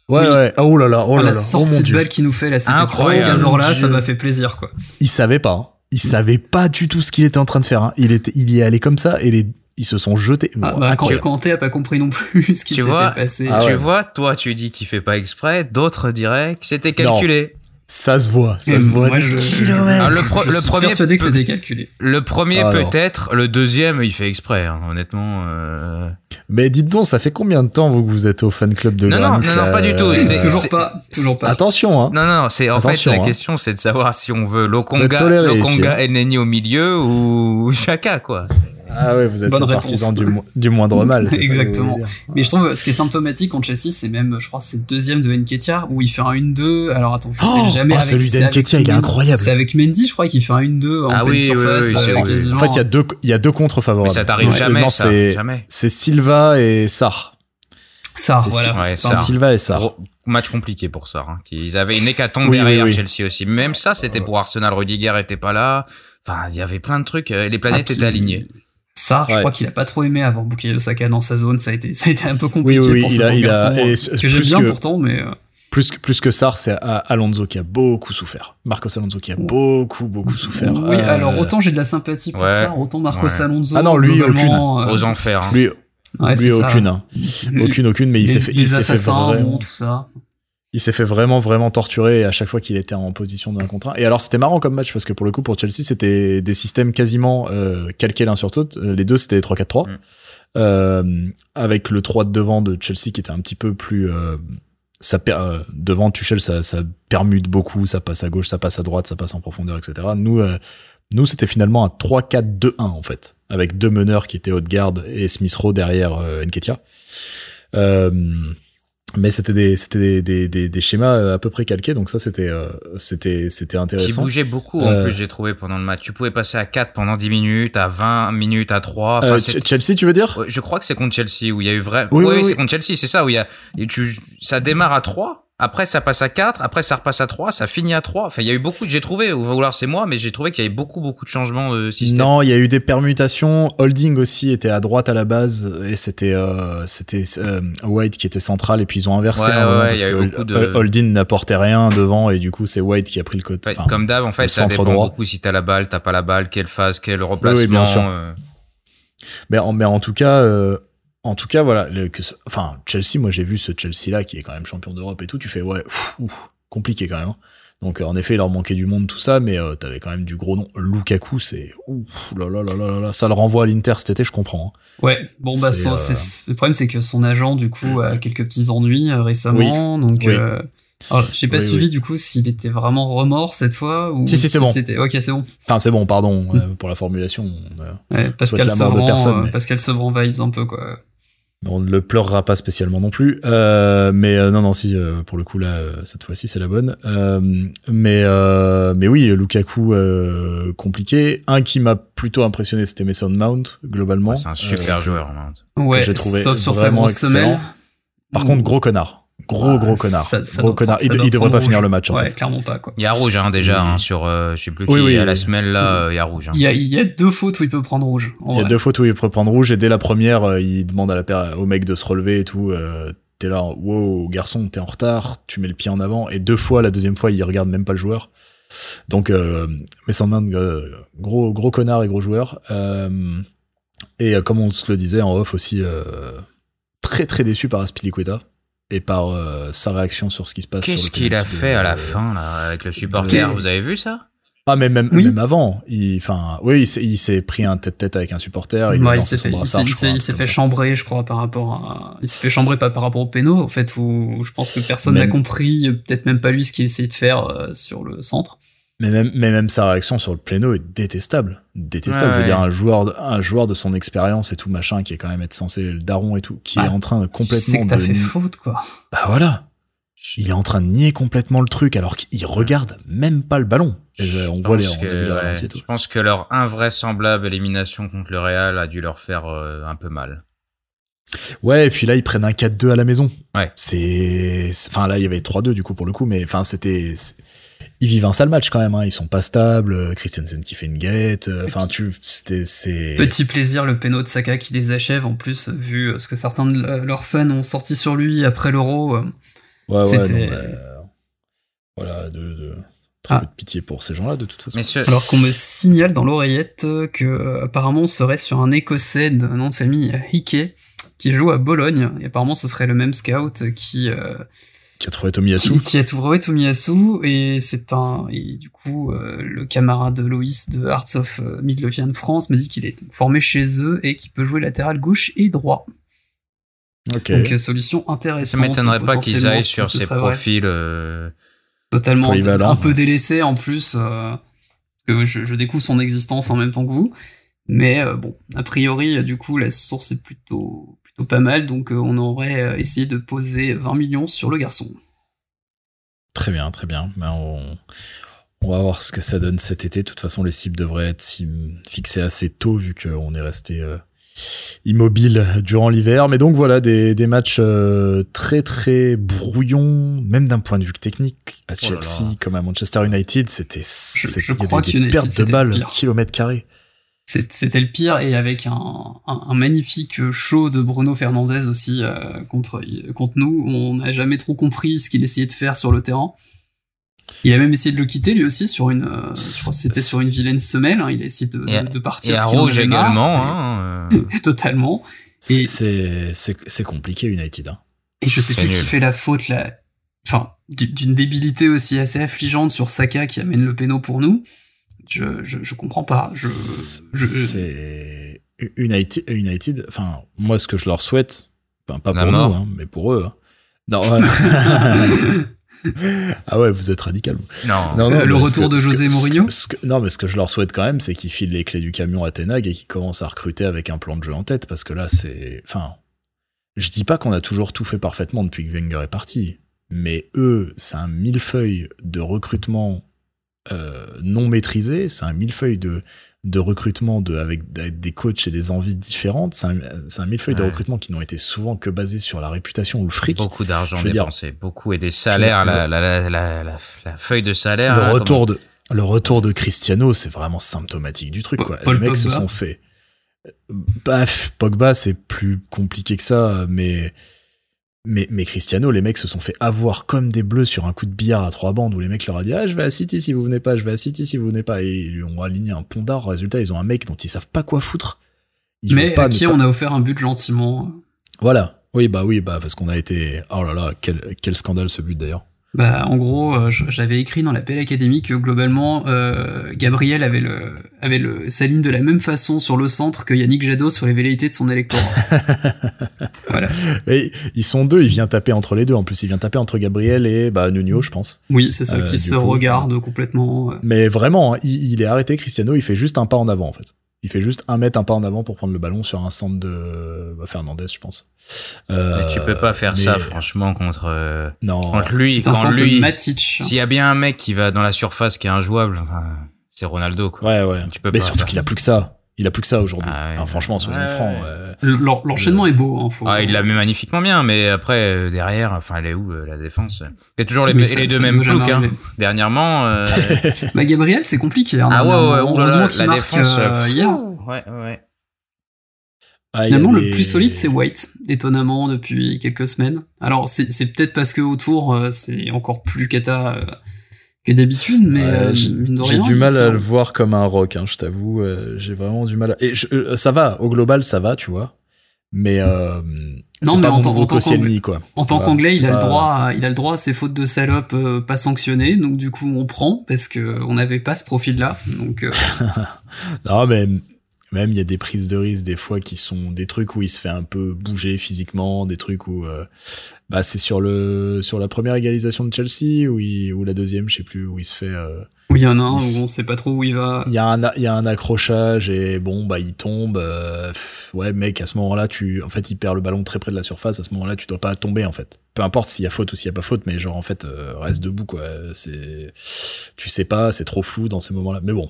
Ouais, Oui. ouais. Oh là là, oh Ah, là la là. Oh sortie de dieu. balle qu'il nous fait là, c'était Incroyable. 15 là, ça m'a fait plaisir, quoi. il savait pas. hein. Il savait pas du tout ce qu'il était en train de faire. hein. Il était, il y est allé comme ça et les, ils se sont jetés. Ah, Bon, bah, quand incroyable. Kanté a pas compris non plus ce qui s'était passé. Ah tu ouais. vois, toi tu dis qu'il fait pas exprès, d'autres diraient que c'était calculé. Ça se voit, ça Et se voit moi, des je- kilomètres. Ah, le, pro- Je le suis premier persuadé que c'était calculé. le premier Ah, peut-être, le deuxième il fait exprès. hein, honnêtement. euh. Mais dites donc, ça fait combien de temps vous que vous êtes au fan club de Non, non, non, pas du tout, c'est- Euh, toujours pas, toujours pas. Attention, hein. Non, non, c'est en Attention, fait la hein. question, c'est de savoir si on veut Lokonga, Lokonga. El Neni au milieu ou Chaka quoi. Ah ouais, vous êtes Bonne partisan du, mo- du moindre mal. Exactement. Mais je trouve, ce qui est symptomatique contre Chelsea, c'est même, je crois, c'est le deuxième de Nketiah, où il fait un 1-2. Alors attends, je sais Oh, jamais oh, avec celui avec il est incroyable. C'est avec Mendy, je crois, qu'il fait un 1-2 en Ah oui, oui, surface. oui, euh. En fait, il y a deux, il y a deux contre Mais favorables. ça t'arrive Ouais, jamais, c'est- Jamais. C'est Silva et Sarr. Ça, c'est- voilà. ouais, un- Silva et Sarr. Gros match compliqué pour ça. Hein. Ils avaient une hécatombe Oui, derrière oui, oui. Chelsea aussi. Même ça, c'était pour Arsenal. Rudiger était pas là. Enfin, il y avait plein de trucs. euh, Les planètes Ah, étaient puis- Sarr, je crois qu'il a pas trop aimé avoir Bukayo Saka dans sa zone. Ça a été, ça a été un peu compliqué oui, oui, pour ce il a, il a, garçon, et euh, que j'aime plus bien que, pourtant, mais euh, plus que, plus que Sar, c'est A- Alonso qui a beaucoup souffert. Marcos Alonso qui a beaucoup, beaucoup souffert. oui. Euh, Alors autant j'ai de la sympathie pour ouais. Sarr, autant Marcos Ouais. Alonso. Ah non, lui, euh, Aux enfers. hein. lui, lui aucune, hein. Aucune, aucune, mais il s'est fait, il les s'est fait assassins, vraiment, bon, tout ça. Il s'est fait vraiment, vraiment torturer à chaque fois qu'il était en position d'un contre un. Et alors, c'était marrant comme match parce que pour le coup, pour Chelsea, c'était des systèmes quasiment euh, calqués l'un sur l'autre. Euh, Les deux, c'était 3-4-3. Mm. Euh, avec le 3 de devant de Chelsea qui était un petit peu plus euh, ça per- euh, devant Tuchel ça, ça permute beaucoup ça passe à gauche ça passe à droite ça passe en profondeur etc nous euh, nous c'était finalement un 3-4-2-1 en fait avec deux meneurs qui étaient Odegaard et Smith Rowe derrière Nketiah euh, mais c'était des c'était des, des, des, des schémas euh, à peu près calqués donc ça c'était euh, c'était c'était Qui intéressant bougeait beaucoup en Euh, plus, j'ai trouvé pendant le match. Tu pouvais passer à 4 pendant 10 minutes, à 20 minutes, à 3. Enfin, Euh, Chelsea tu veux dire? Je crois que c'est contre Chelsea où il y a eu vrai. Oui, Oui, oui, c'est contre Chelsea, c'est ça où il y a. et tu, ça démarre à 3, après ça passe à 4, après ça repasse à 3, ça finit à 3. Enfin, il y a eu beaucoup. J'ai trouvé, ou alors c'est moi, mais j'ai trouvé qu'il y avait beaucoup, beaucoup de changements de système. Non, il y a eu des permutations. Holding aussi était à droite à la base et c'était euh, c'était euh, White qui était central et puis ils ont inversé Ouais, ouais, parce il y a eu que beaucoup de- Hol- Holding n'apportait rien devant et du coup c'est White qui a pris le côté. Ouais, comme d'hab, en fait, ça dépend droit. beaucoup si t'as la balle, t'as pas la balle, quelle phase, quel remplacement. oui, bien sûr. euh, mais en mais en tout cas euh, en tout cas voilà le, que ce- enfin Chelsea moi j'ai vu ce Chelsea là qui est quand même champion d'Europe et tout tu fais ouais ouf, compliqué quand même. hein. Donc euh, en effet il leur manquait du monde tout ça mais euh, t'avais quand même du gros nom. Lukaku c'est ouf là là là là là ça le renvoie à l'Inter cet été je comprends. hein. Ouais, bon bah son- euh, le problème c'est que son agent du coup a quelques petits ennuis euh, récemment, donc Oui. euh, alors, j'ai pas Oui, suivi oui. du coup s'il était vraiment remords cette fois ou Si, si, bon. c'était ok c'est bon. Enfin c'est bon pardon euh, pour la formulation. on, euh, Ouais, Pascal Sevran, personne, mais- Pascal Sevran vibes un peu quoi. On ne le pleurera pas spécialement non plus. Euh, mais euh, non, non, si euh, pour le coup là, euh, cette fois-ci c'est la bonne. Euh, mais euh, mais oui, Lukaku euh, compliqué. Un qui m'a plutôt impressionné, c'était Mason Mount globalement. ouais, c'est un super Euh, joueur. hein. Ouais, j'ai trouvé sauf sur sa vraiment grosse excellent. semelle. Par contre, gros connard, gros Ah, gros connard, ça- ça gros doit connard. prendre- Il, il devrait pas finir le match en ouais, fait. clairement pas quoi. Il y a rouge hein, déjà Oui. hein, sur, euh, je sais plus Oui, qui, oui, à la oui. semelle là, euh, il y a rouge. hein. Il y a, il y a deux fautes où il peut prendre rouge. Il y a vrai. deux fois où il peut prendre rouge et dès la première, euh, il demande à la paire, au mec de se relever et tout. Euh, t'es là, wow, garçon, t'es en retard, tu mets le pied en avant. Et deux fois, la deuxième fois, il regarde même pas le joueur. Donc, euh, mais sans main, euh, gros, gros connard et gros joueur. Euh, et euh, comme on se le disait en off aussi, euh, très très déçu par Aspilicueta et par euh, sa réaction sur ce qui se passe. sur Qu'est-ce qu'il a de- fait à la fin là avec le supporter? de- Vous avez vu ça? Ah, mais même, Oui. même avant. Il, enfin, oui, il s'est- pris un tête-tête avec un supporter. Il, Ouais, s'est fait, brassard, il crois, il chambrer, je crois, par rapport à. Il s'est fait chambrer pas par rapport au péno, en fait, où je pense que personne n'a Même- compris, euh, peut-être même pas lui, ce qu'il essayait de faire euh, sur le centre. Mais même, mais même sa réaction sur le pléno est détestable. Détestable. Je veux ouais. dire, un joueur, de- un joueur de son expérience et tout, machin, qui est quand même être censé le daron et tout, qui Bah, est en train de Tu complètement que t'as de. fait faute, quoi. Bah voilà. Il est en train de nier complètement le truc alors qu'il regarde même pas le ballon. Et je- on voit les, que, ouais, et tout. je pense que leur invraisemblable élimination contre le Real a dû leur faire euh, un peu mal. Ouais, et puis là, ils prennent un 4-2 à la maison. Ouais. C'est, enfin là, il y avait 3-2 du coup pour le coup, mais enfin c'était, ils vivent un sale match quand même. Hein. Ils sont pas stables. euh, Christensen qui fait une galette. euh, Enfin, tu, c'était, c'est. Petit plaisir, le péno de Saka qui les achève, en plus, vu euh, ce que certains de le- leurs fans ont sorti sur lui après l'Euro. Ouais, ouais, C'était- non, mais, euh, voilà, de, de très Ah. peu de pitié pour ces gens-là, de toute façon. Messieurs, Alors qu'on me signale dans l'oreillette que euh, apparemment on serait sur un écossais de nom de famille Hickey qui joue à Bologne et apparemment ce serait le même scout qui euh, Qui a trouvé Tomiyasu. qui, qui a trouvé Tomiyasu et c'est un et du coup euh, le camarade de Loïs de Hearts of euh, Midlothian France me dit qu'il est formé chez eux et qu'il peut jouer latéral gauche et droit. Donc euh, solution intéressante. ça m'étonnerait pas qu'ils aillent sur ce ces profils. euh, totalement Polyvalent, un peu ouais. délaissé en plus euh, que je, je découvre son existence en même temps que vous mais euh, bon a priori du coup la source est plutôt plutôt pas mal donc euh, on aurait euh, essayé de poser 20 millions sur le garçon Très bien, très bien. Ben, on, on va voir ce que ça donne cet été. De toute façon, les cibles devraient être fixées assez tôt vu qu'on est resté euh, immobile durant l'hiver. Mais donc voilà, des, des matchs euh, très très brouillons, même d'un point de vue technique. À Oh là là. Chelsea comme à Manchester United, c'était Je- je avait crois des pertes de balles carrés. C'est- C'était le pire et avec un, un, un magnifique show de Bruno Fernandez aussi euh, contre, contre nous. On n'a jamais trop compris ce qu'il essayait de faire sur le terrain. Il a même essayé de le quitter lui aussi sur une, euh, je crois que c'était sur une vilaine semelle. hein. Il a essayé de, partir. Et à Rouge marre. également. Hein, euh. Totalement. C'est compliqué United. Hein. Et je sais plus qui nul. fait la faute là. Enfin, d'une débilité aussi assez affligeante sur Saka qui amène le péno pour nous. Je, je, je comprends pas. Je, je, C'est United, United. Enfin, moi, ce que je leur souhaite, enfin, pas pour nous, hein, mais pour eux. hein. Non. voilà. ah ouais, vous êtes radical. vous. Non. Non, non, Euh, le retour que- de que- José ce que- Mourinho ce que- Non, mais ce que je leur souhaite quand même, c'est qu'ils filent les clés du camion à Tenag et qu'ils commencent à recruter avec un plan de jeu en tête, parce que là, c'est. Enfin, je dis pas qu'on a toujours tout fait parfaitement depuis que Wenger est parti, mais eux, c'est un millefeuille de recrutement euh, non maîtrisé, c'est un millefeuille de de recrutement de avec, avec des coachs et des envies différentes. C'est un, millefeuille de recrutement qui n'ont été souvent que basés sur la réputation ou le fric. Beaucoup d'argent dépensé, beaucoup et des salaires, la, la, la, la, feuille de salaire. le retour de le retour de Cristiano, c'est vraiment symptomatique du truc. Quoi. Paul les mecs se Pogba. sont fait. Baf, Pogba, c'est plus compliqué que ça, mais mais mais Cristiano, les mecs se sont fait avoir comme des bleus sur un coup de billard à trois bandes où les mecs leur a dit ah je vais à City si vous venez pas, je vais à City si vous venez pas et ils lui ont aligné un pondard. Résultat, ils ont un mec dont ils savent pas quoi foutre. Ils mais vont pas à ne qui pas- on a offert un but gentiment. Voilà. Oui bah oui bah parce qu'on a été oh là là quel quel scandale ce but d'ailleurs. Bah, en gros, euh, j'avais écrit dans la Belle Académie que globalement, euh, Gabriel avait le, avait le, sa ligne de la même façon sur le centre que Yannick Jadot sur les velléités de son électorat. voilà. Et ils sont deux, il vient taper entre les deux. En plus, il vient taper entre Gabriel et bah Nuno, je pense. Oui, c'est ça, Euh, qui se coup, regardent complètement. euh. Mais vraiment, hein, il, il est arrêté, Cristiano, il fait juste un pas en avant, en fait. Il fait juste un mètre, un pas en avant pour prendre le ballon sur un centre de bah, Fernandez, je pense. Euh, Mais tu peux pas faire mais- ça, franchement, contre, euh, Non. contre lui. C'est un de lui, Matic. s'il y a bien un mec qui va dans la surface qui est injouable, enfin, c'est Ronaldo, quoi. Ouais, ouais. Tu peux mais pas surtout qu'il a plus que ça. Il a plus que ça aujourd'hui. Ah. Enfin, franchement, soyons Ouais. francs. euh, L'en- L'enchaînement est beau, hein, faut. Ah, il l'a mis magnifiquement bien, mais après, euh, derrière, enfin, elle est où, euh, la défense? Il y a toujours les, Mais ça- les deux mêmes ploucs, hein. Dernièrement, euh, Bah, Gabriel, c'est compliqué. Hein, ah ouais, ouais, là, Heureusement qu'il la marque défense, hier. Ouais, ouais. ah, il y a Finalement, le des- plus solide, c'est White, étonnamment, depuis quelques semaines. Alors, c'est c'est peut-être parce que autour, euh, c'est encore plus cata euh, que d'habitude, mais Ouais, euh, j'ai du mal à le voir comme un rock, hein, je t'avoue. euh, j'ai vraiment du mal à... Et je- euh, ça va, au global, ça va, tu vois. Mais... Euh, Non, mais pas en mon tant- nouveau en tant Koscielny, quoi. En tant qu'anglais, il a le droit, à, il a le droit à ses fautes de salope euh, pas sanctionnées, donc du coup on prend parce que on n'avait pas ce profil-là. Donc euh, Non, mais même il y a des prises de risque des fois qui sont des trucs où il se fait un peu bouger physiquement, des trucs où euh, bah c'est sur le sur la première égalisation de Chelsea ou il, ou la deuxième, je sais plus où il se fait euh, où il y en a un où on sait pas trop où il va. il y a un il y a un accrochage et bon bah il tombe euh, ouais mec à ce moment-là tu en fait il perd le ballon très près de la surface à ce moment-là tu dois pas tomber en fait. Peu importe s'il y a faute ou s'il y a pas faute mais genre en fait euh, reste debout quoi. C'est tu sais pas c'est trop flou dans ces moments-là. Mais bon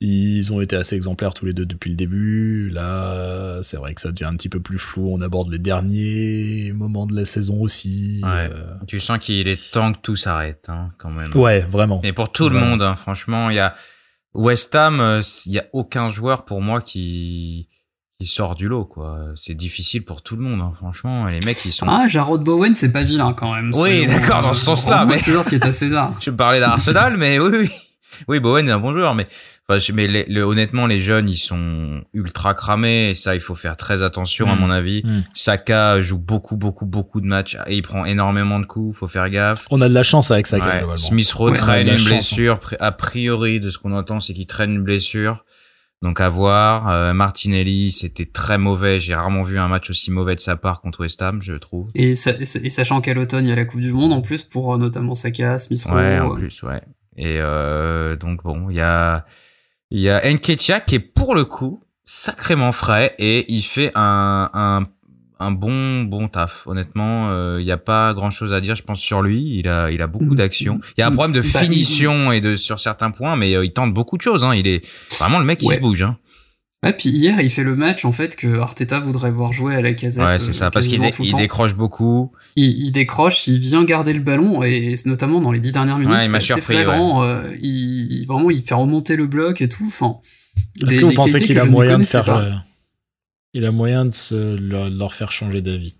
ils ont été assez exemplaires tous les deux depuis le début. Là, c'est vrai que ça devient un petit peu plus flou. On aborde les derniers moments de la saison aussi. Ouais. Euh, Tu sens qu'il est temps que tout s'arrête, hein, quand même. ouais, vraiment. Et pour tout le monde, hein, franchement, il y a West Ham, euh, il y a aucun joueur pour moi qui qui sort du lot, quoi. C'est difficile pour tout le monde, hein, franchement. Les mecs, ils sont. Ah, Jarrod Bowen, c'est pas vilain quand même. Oui, d'accord, dans ce sens-là, Rends-moi mais- César, ce qui est à César. Je parlais d'Arsenal, mais oui, oui. Oui, Bowen est un bon joueur, mais, enfin, je- mais les- le- honnêtement, les jeunes, ils sont ultra cramés, et ça, il faut faire très attention, à Mm. mon avis. Mm. Saka joue beaucoup, beaucoup, beaucoup de matchs, et il prend énormément de coups, faut faire gaffe. On a de la chance avec ça, Ouais. globalement. Smith Rowe Ouais, traîne une chance, blessure. A priori, de ce qu'on entend, c'est qu'il traîne une blessure. Donc à voir. Euh, Martinelli, c'était très mauvais. J'ai rarement vu un match aussi mauvais de sa part contre West Ham, je trouve. Et, sa- et sachant qu'à l'automne, il y a la Coupe du Monde en plus pour euh, notamment Saka, Smith Rowe. Ouais, en euh, plus, ouais. Et euh, donc bon, il y a il y a Nketiah qui est pour le coup sacrément frais et il fait un un un bon bon taf. Honnêtement, euh, il y a pas grand chose à dire, je pense sur lui. Il a il a beaucoup Mhm. d'action. Il y a un problème de Bah, finition et de sur certains points, mais euh, il tente beaucoup de choses. Hein. Il est vraiment le mec qui Ouais. se bouge. Hein. Ouais, puis hier, il fait le match en fait que Arteta voudrait voir jouer à la casette. Ouais, c'est ça, parce qu'il dé- décroche beaucoup. il, il décroche, il vient garder le ballon et c'est notamment dans les dix dernières minutes, Ouais, il m'a c'est flagrant. euh, il, vraiment, il fait remonter le bloc et tout. Enfin, Est-ce que vous pensez qu'il a moyen de faire, euh, il a moyen de se, leur, leur faire changer d'avis?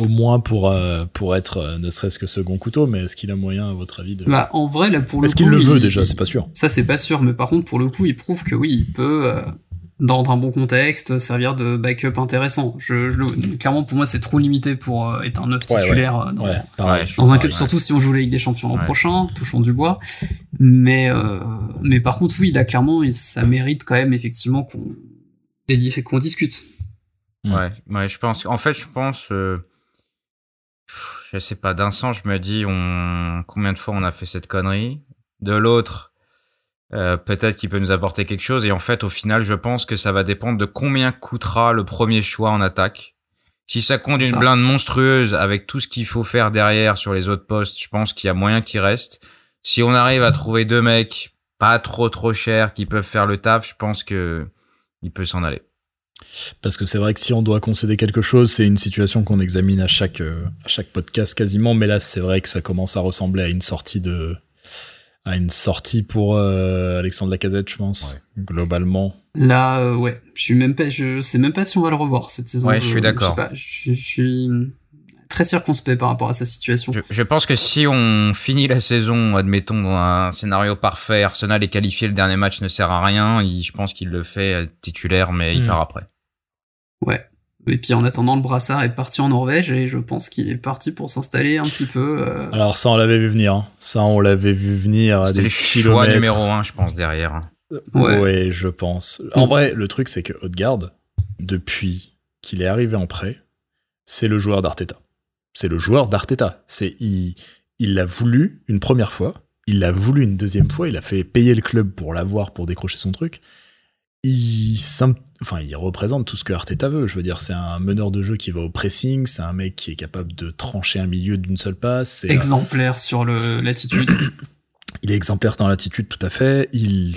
Au moins pour, euh, pour être euh, ne serait-ce que second couteau, mais est-ce qu'il a moyen, à votre avis, de... Bah, en vrai, là, pour le Est-ce coup, qu'il le il- veut déjà? C'est pas sûr. Ça, c'est pas sûr, mais par contre, pour le coup, il prouve que oui, il peut, euh, dans un bon contexte, servir de backup intéressant. Je, je clairement, pour moi, c'est trop limité pour euh, être un neuf Ouais, ouais. titulaire euh, dans, Ouais, pareil. Un club, ouais. surtout si on joue la Ligue des Champions l'an Ouais. prochain, touchons du bois. Mais, euh, mais par contre, oui, là, clairement, ça mérite quand même, effectivement, qu'on qu'on discute. Ouais, ouais, je pense. En fait, je pense. euh, je sais pas. D'un sens, je me dis, on combien de fois on a fait cette connerie. De l'autre, euh, peut-être qu'il peut nous apporter quelque chose. Et en fait, au final, je pense que ça va dépendre de combien coûtera le premier choix en attaque. Si ça compte une ça. blinde monstrueuse avec tout ce qu'il faut faire derrière sur les autres postes, je pense qu'il y a moyen qu'il reste. Si on arrive à trouver deux mecs pas trop trop chers qui peuvent faire le taf, je pense que il peut s'en aller. Parce que c'est vrai que si on doit concéder quelque chose, c'est une situation qu'on examine à chaque, euh, à chaque podcast quasiment, mais là, c'est vrai que ça commence à ressembler à une sortie de, à une sortie pour euh, Alexandre Lacazette, je pense, globalement. Là, euh, ouais, je suis même pas, je sais même pas si on va le revoir cette saison. Ouais, je suis d'accord. sais pas, je, suis- je suis très circonspect par rapport à sa situation. Je, je pense que si on finit la saison, admettons, dans un scénario parfait, Arsenal est qualifié, le dernier match ne sert à rien, il- je pense qu'il le fait euh, titulaire, mais il Hmm. part après. Ouais. Et puis en attendant, le brassard est parti en Norvège et je pense qu'il est parti pour s'installer un petit peu. euh, Alors ça, on l'avait vu venir. hein. Ça, on l'avait vu venir à C'était des le choix numéro un, je pense, derrière. Ouais. Ouais. je pense. En vrai, le truc, c'est que Odegaard, depuis qu'il est arrivé en prêt, c'est le joueur d'Arteta. C'est le joueur d'Arteta. C'est il, il l'a voulu une première fois, il l'a voulu une deuxième fois, il a fait payer le club pour l'avoir, pour décrocher son truc. Il, enfin, il représente tout ce que Arteta veut. Je veux dire, c'est un meneur de jeu qui va au pressing, c'est un mec qui est capable de trancher un milieu d'une seule passe. c'est- exemplaire sur le l'attitude. il est exemplaire dans l'attitude, tout à fait. Il,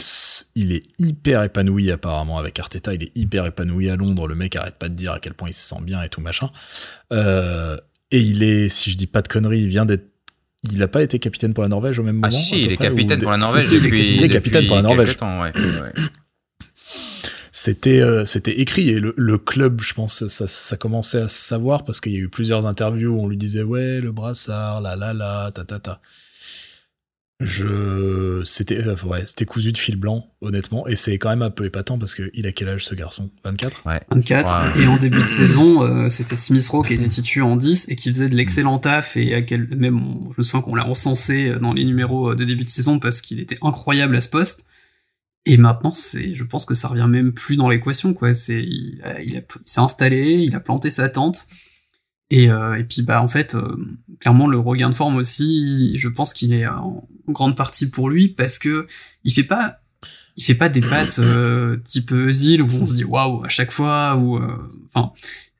est hyper épanoui apparemment avec Arteta. Il est hyper épanoui à Londres. Le mec arrête pas de dire à quel point il se sent bien et tout machin. Euh, et il est, si je dis pas de conneries, il vient d'être. Il a pas été capitaine pour la Norvège au même moment. Ah si, il est capitaine ou pour la Norvège il est depuis, capitaine. Il est capitaine depuis pour la quelques Norvège. temps, ouais, ouais. C'était euh, c'était écrit et le, le club, je pense, ça, ça commençait à se savoir parce qu'il y a eu plusieurs interviews où on lui disait ouais le brassard, la la la, ta ta ta. Je c'était euh, ouais c'était cousu de fil blanc honnêtement. Et c'est quand même un peu épatant parce que il a quel âge ce garçon? 24 24 Ouais. et en début de saison euh, c'était Smith Rowe qui était titu en 10 et qui faisait de l'excellent taf et à quel même on- je me souviens qu'on l'a encensé dans les numéros de début de saison parce qu'il était incroyable à ce poste et maintenant c'est je pense que ça revient même plus dans l'équation quoi c'est il, a- il, a- il s'est installé il a planté sa tente et, euh, et puis bah en fait euh, clairement le regain de forme aussi je pense qu'il est en grande partie pour lui parce que il fait pas il fait pas des passes euh, type Özil où on se dit waouh à chaque fois ou euh, enfin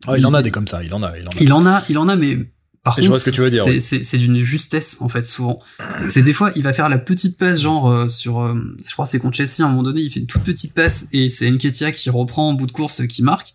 Oh, il en a des comme ça, il en a, il en a. il en a il en a mais par contre vois ce que tu veux dire, c'est c'est c'est d'une justesse en fait souvent c'est des fois il va faire la petite passe genre euh, sur euh, je crois que c'est contre Chelsea à un moment donné il fait une toute petite passe et c'est Nketiah qui reprend en bout de course qui marque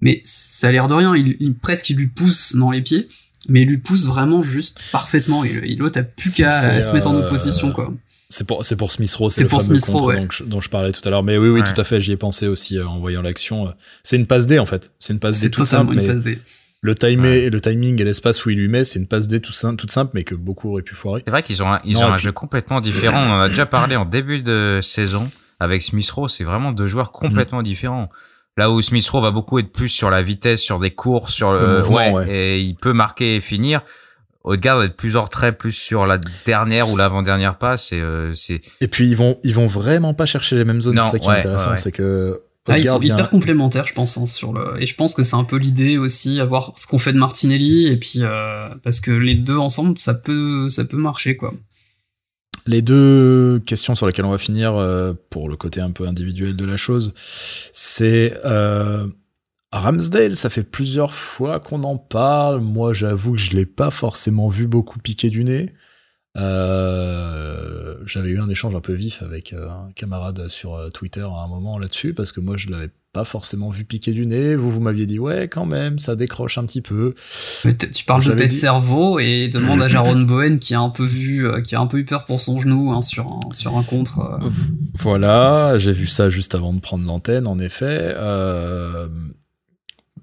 mais ça a l'air de rien il, il- presque il lui pousse dans les pieds mais il lui pousse vraiment juste parfaitement et, l'autre a plus qu'à C'est, se mettre en euh, opposition quoi C'est pour, c'est pour Smith Rowe, C'est c'est le pour fameux Smith Rowe, ouais. dont, je, dont je parlais tout à l'heure. Mais oui, oui, Ouais. tout à fait, j'y ai pensé aussi euh, en voyant l'action. euh. C'est une passe D en fait. C'est une passe D c'est toute totalement simple, une mais passe D le, le timing et l'espace où il lui met, c'est une passe D tout toute simple, mais que beaucoup auraient pu foirer. C'est vrai qu'ils ont un, ils Non, ont et un puis- jeu complètement différent. On en a déjà parlé en début de saison avec Smith Rowe. C'est vraiment deux joueurs complètement différents. Là où Smith Rowe va beaucoup être plus sur la vitesse, sur des courses, sur Le le, ouais, ouais. et il peut marquer et finir. Odegaard va être plus en retrait, plus sur la dernière ou l'avant-dernière passe. Et euh, c'est Et puis ils vont, ils vont vraiment pas chercher les mêmes zones. C'est ça qui est intéressant, ouais. c'est que Ah, ils sont hyper complémentaires, je pense, hein, sur le. Et je pense que c'est un peu l'idée aussi, à voir ce qu'on fait de Martinelli, et puis euh, parce que les deux ensemble, ça peut, ça peut marcher, quoi. Les deux questions sur lesquelles on va finir euh, pour le côté un peu individuel de la chose, c'est euh, Ramsdale. Ça fait plusieurs fois qu'on en parle. Moi, j'avoue que je l'ai pas forcément vu beaucoup piquer du nez. Euh, J'avais eu un échange un peu vif avec euh, un camarade sur euh, Twitter à un moment là-dessus, parce que moi je l'avais pas forcément vu piquer du nez. Vous, vous m'aviez dit, ouais, quand même, ça décroche un petit peu. Tu parles de paix de cerveau et demande à Jaron Bowen qui a un peu vu, qui a un peu eu peur pour son genou hein, sur un, sur un contre. euh. Voilà, j'ai vu ça juste avant de prendre l'antenne, en effet. Euh,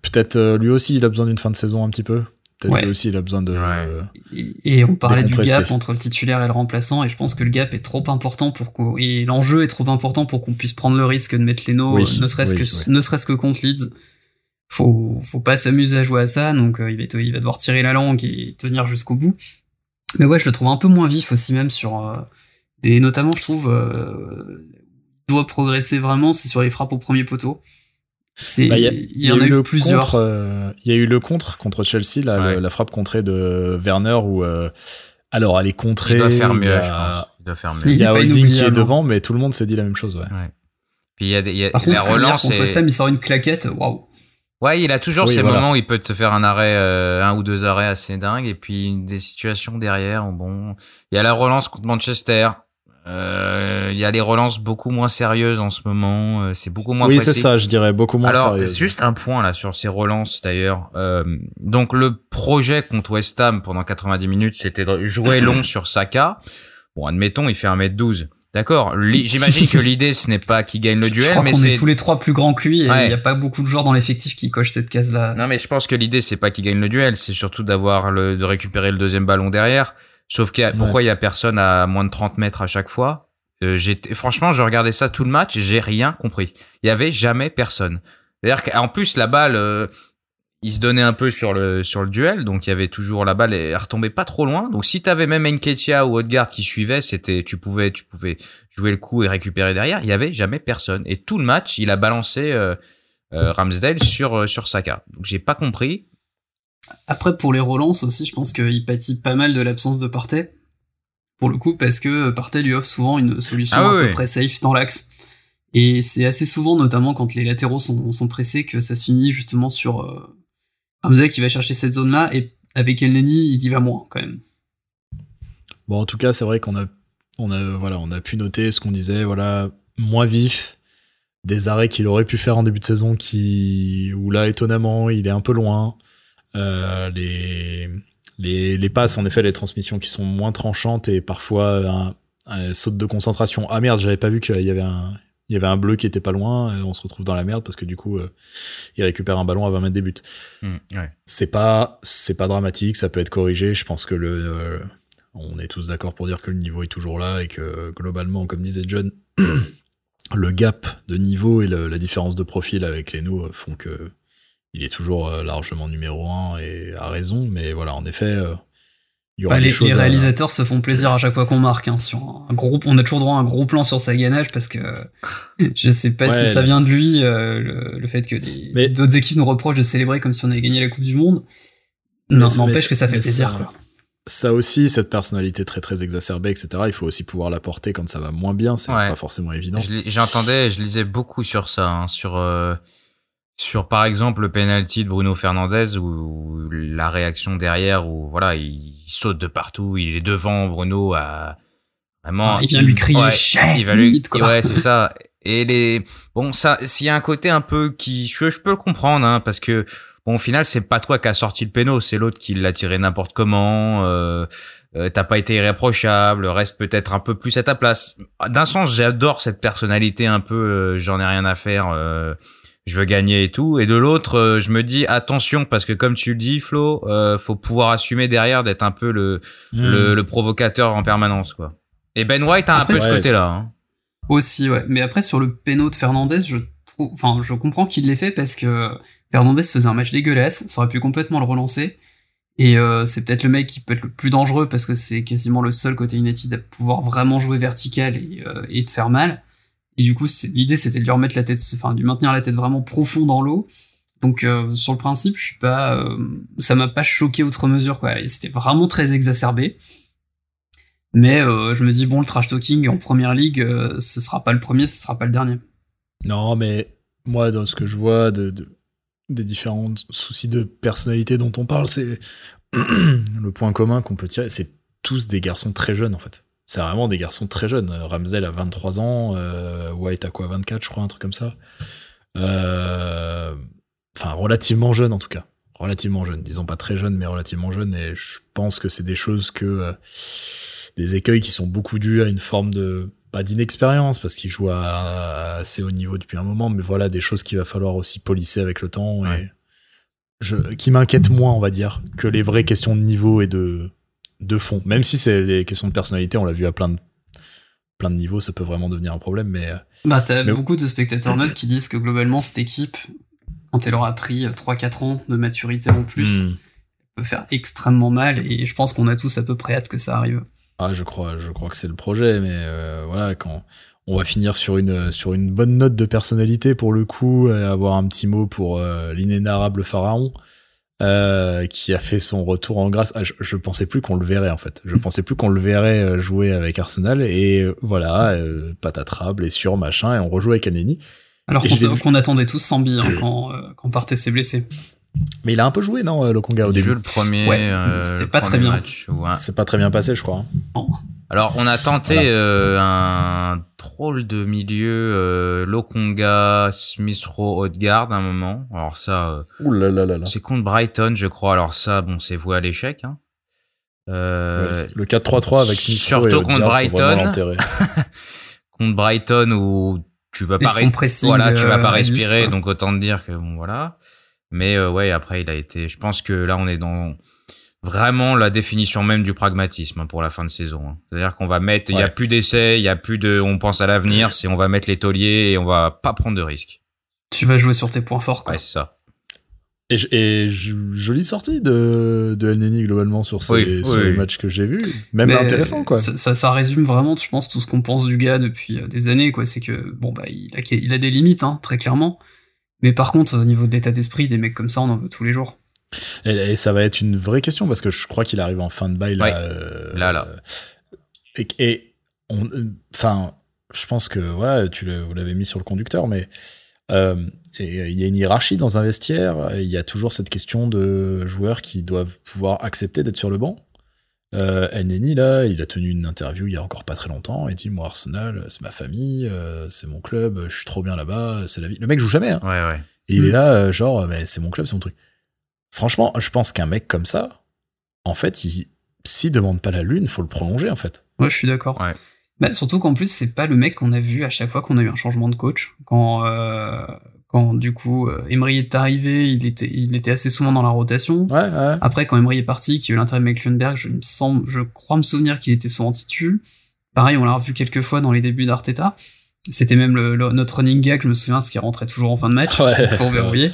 Peut-être lui aussi, il a besoin d'une fin de saison un petit peu? Peut-être Ouais. lui aussi, il a besoin de. Ouais. Et, et on parlait du gap entre le titulaire et le remplaçant, et je pense que le gap est trop important pour qu'on, et l'enjeu est trop important pour qu'on puisse prendre le risque de mettre Leno, Oui, ne serait-ce oui, que, oui. ne serait-ce que contre Leeds. Faut, faut pas s'amuser à jouer à ça, donc euh, il va, il va devoir tirer la langue et tenir jusqu'au bout. Mais ouais, je le trouve un peu moins vif aussi même sur euh, des, notamment je trouve, euh, doit progresser vraiment, c'est sur les frappes au premier poteau. Bah, Il y, a- il y en a eu le plusieurs. contre, euh, Il y a eu le contre contre Chelsea, là, Ouais. le- la frappe contrée de Werner où. euh, alors, elle est contrée. Il doit faire mieux, a- je pense. Il doit faire mieux. Il y a Holding qui est hein. devant, mais tout le monde s'est dit la même chose. Ouais. Ouais. Puis il y a, des- il y a Par la contre, relance. contre West Ham, il sort une claquette, waouh. Ouais, il a toujours Oui, ces voilà. moments où il peut te faire un arrêt, euh, un ou deux arrêts assez dingues, et puis des situations derrière. Bon, il y a la relance contre Manchester. Euh, Il y a les relances beaucoup moins sérieuses en ce moment. euh, C'est beaucoup moins Oui, c'est ça, je dirais beaucoup moins Alors, sérieux. juste un point là sur ces relances d'ailleurs. Euh, donc le projet contre West Ham pendant 90 minutes, c'était de jouer long sur Saka. Bon, admettons, il fait 1m12. D'accord. J'imagine que l'idée ce n'est pas qu'il gagne le Je duel, crois mais c'est est tous les trois plus grands que lui et il Ouais. n'y a pas beaucoup de joueurs dans l'effectif qui cochent cette case-là. Non, mais je pense que l'idée, c'est pas qu'il gagne le duel, c'est surtout d'avoir le, de récupérer le deuxième ballon derrière. Sauf qu'il y a, pourquoi il y a personne à moins de 30 mètres à chaque fois? Euh, franchement, je regardais ça tout le match, j'ai rien compris. Il y avait jamais personne. C'est-à-dire qu'en plus, la balle, euh, il se donnait un peu sur le, sur le duel, donc il y avait toujours la balle, elle retombait pas trop loin. Donc si t'avais même Enketia ou Odegaard qui suivait, c'était, tu pouvais, tu pouvais jouer le coup et récupérer derrière. Il y avait jamais personne. Et tout le match, il a balancé, euh, euh, Ramsdale sur, euh, sur Saka. Donc j'ai pas compris. Après, pour les relances aussi, je pense qu'il pâtit pas mal de l'absence de Partey. Pour le coup, parce que Partey lui offre souvent une solution Ah à oui, peu près safe dans l'axe. Et c'est assez souvent, notamment quand les latéraux sont, sont pressés, que ça se finit justement sur euh, Ramsey qui va chercher cette zone-là. Et avec Elneny, il y va moins quand même. Bon, en tout cas, c'est vrai qu'on a, on a, voilà, on a pu noter ce qu'on disait, voilà, moins vif, des arrêts qu'il aurait pu faire en début de saison, qui, où là, étonnamment, il est un peu loin. Euh, les, les, les passes, en effet, les transmissions qui sont moins tranchantes et parfois un, un saute de concentration. Ah merde, j'avais pas vu qu'il y avait un, il y avait un bleu qui était pas loin. et on se retrouve dans la merde parce que du coup, euh, il récupère un ballon à 20 mètres des buts ouais. c'est pas c'est pas dramatique, ça peut être corrigé. Je pense que le euh, on est tous d'accord pour dire que le niveau est toujours là et que globalement, comme disait John, le gap de niveau et le- la différence de profil avec les nous font que il est toujours euh, largement numéro un et à raison. Mais voilà, en effet, euh, il y aura Bah, des les, choses les à- réalisateurs se font plaisir à chaque fois qu'on marque. Hein, sur un gros, on a toujours droit à un gros plan sur sa ganache parce que je sais pas Ouais, si ça vient de lui, euh, le, le fait que Mais- d'autres équipes nous reprochent de célébrer comme si on avait gagné la Coupe du Monde. Mais Non, n'empêche que ça fait plaisir. ça- Quoi. ça aussi, cette personnalité très très exacerbée, etc. Il faut aussi pouvoir la porter quand ça va moins bien. C'est Ouais. pas forcément évident. J'entendais, je lisais beaucoup sur ça, hein, sur euh, sur par exemple le penalty de Bruno Fernandez où, où la réaction derrière où voilà il, saute de partout, il est devant Bruno à vraiment. Ah, il vient lui crier Ouais, chien, il va lui, limite, quoi. ouais c'est ça. Et les bon ça, s'il y a un côté un peu qui je, je peux le comprendre hein, parce que bon au final c'est pas toi qui a sorti le péno, c'est l'autre qui l'a tiré n'importe comment. Euh, euh, t'as pas été irréprochable, reste peut-être un peu plus à ta place. D'un sens, j'adore cette personnalité un peu, euh, j'en ai rien à faire, euh, je veux gagner et tout. Et de l'autre, euh, je me dis attention parce que comme tu le dis, Flo, euh, faut pouvoir assumer derrière d'être un peu le, le, Hmm. le provocateur en permanence, quoi. Et Ben White a un peu ce côté-là. Hein. Aussi, ouais. Mais après, sur le péno de Fernandez, je trouve, enfin, je comprends qu'il l'ait fait parce que Fernandez faisait un match dégueulasse, ça aurait pu complètement le relancer. Et euh, c'est peut-être le mec qui peut être le plus dangereux parce que c'est quasiment le seul côté United à pouvoir vraiment jouer vertical et, euh, et te faire mal. Et du coup, l'idée c'était de lui remettre la tête, enfin, de maintenir la tête vraiment profond dans l'eau. Donc euh, sur le principe, je suis pas, euh, ça m'a pas choqué outre mesure quoi. C'était vraiment très exacerbé. Mais euh, je me dis bon, le trash talking en première ligue, ce sera pas le premier, ce sera pas le dernier. Non, mais moi, dans ce que je vois de- des différents soucis de personnalité dont on parle, c'est le point commun qu'on peut tirer, c'est tous des garçons très jeunes en fait. C'est vraiment des garçons très jeunes. Ramsdale a 23 ans, euh, White a quoi 24 je crois, un truc comme ça. Euh, enfin, relativement jeune en tout cas. Relativement jeune. Disons pas très jeune, mais relativement jeune. Et je pense que c'est des choses que... Euh, des écueils qui sont beaucoup dus à une forme de pas d'inexpérience parce qu'il joue à, assez haut niveau depuis un moment, mais voilà des choses qu'il va falloir aussi polisser avec le temps et je, qui m'inquiètent moins, on va dire, que les vraies questions de niveau et de de fond. Même si c'est les questions de personnalité, on l'a vu à plein de plein de niveaux, ça peut vraiment devenir un problème, mais bah t'as beaucoup de spectateurs neutres qui disent que globalement cette équipe, quand elle aura pris 3-4 ans de maturité en plus, hmm. peut faire extrêmement mal et je pense qu'on a tous à peu près hâte que ça arrive. Ah, je crois, je crois que c'est le projet, mais euh, voilà, quand on va finir sur une sur une bonne note de personnalité pour le coup, et avoir un petit mot pour euh, l'inénarrable pharaon. Euh, qui a fait son retour en grâce. Ah, je, pensais plus qu'on le verrait en fait. Je pensais plus qu'on le verrait euh, jouer avec Arsenal et voilà, euh, patatras, blessure, machin, et on rejoue avec Aneni. Alors qu'on attendait tous sans hein, quand, quand Partey s'est blessé. Mais il a un peu joué, non, Lokonga au début. le premier. Euh, c'était pas très bien. C'est pas très bien passé, je crois. Hein. Alors, on a tenté euh, un troll de milieu euh, Lokonga, Smith Rowe, Odegaard à un moment. Alors ça, euh, c'est contre Brighton, je crois. Alors ça, bon, c'est voué à l'échec. Hein. Euh, le 4-3-3 avec Smith Surtout contre Brighton. contre Brighton où tu vas pas, voilà, tu vas pas respirer, donc autant te dire que bon voilà. Mais euh, ouais, après, il a été. Je pense que là, on est dans vraiment la définition même du pragmatisme hein, pour la fin de saison. Hein. C'est-à-dire qu'on va mettre, il y a plus d'essais, il y a plus de, on pense à l'avenir, c'est on va mettre les tauliers et on va pas prendre de risques. Tu vas jouer sur tes points forts, quoi. Ouais, c'est ça. Et, et, jolie sortie de, de El Neni globalement sur, ces, sur les matchs que j'ai vus. Même intéressant, quoi. Ça, ça, résume vraiment, je pense, tout ce qu'on pense du gars depuis euh, des années, quoi. C'est que, bon, bah, il a, il a des limites, hein, très clairement. Mais par contre, au niveau de l'état d'esprit, des mecs comme ça, on en veut tous les jours. Et, ça va être une vraie question parce que je crois qu'il arrive en fin de bail là. Euh, là, là. et, on, enfin, je pense que voilà, tu vous l'avez mis sur le conducteur, mais euh, il y a une hiérarchie dans un vestiaire. Il y a toujours cette question de joueurs qui doivent pouvoir accepter d'être sur le banc. Euh, El Neni, là, il a tenu une interview il y a encore pas très longtemps. Il dit Moi, Arsenal, c'est ma famille, euh, c'est mon club, je suis trop bien là-bas, c'est la vie. Le mec joue jamais. Hein. Ouais, ouais. Et il est mm. là, euh, genre, mais c'est mon club, c'est mon truc. Franchement, je pense qu'un mec comme ça, en fait, il, s'il demande pas la lune, faut le prolonger, en fait. Ouais, je suis d'accord. Ouais. Bah, surtout qu'en plus, c'est pas le mec qu'on a vu à chaque fois qu'on a eu un changement de coach. Quand, euh, quand du coup euh, Emery est arrivé, il était, il était assez souvent dans la rotation. Ouais, ouais. Après, quand Emery est parti, qu'il y a eu l'intérêt de Mecklenberg, je me semble, je crois me souvenir qu'il était souvent titu. Pareil, on l'a revu quelques fois dans les débuts d'Arteta. C'était même le, notre running gag, je me souviens, ce qui rentrait toujours en fin de match ouais, pour verrouiller.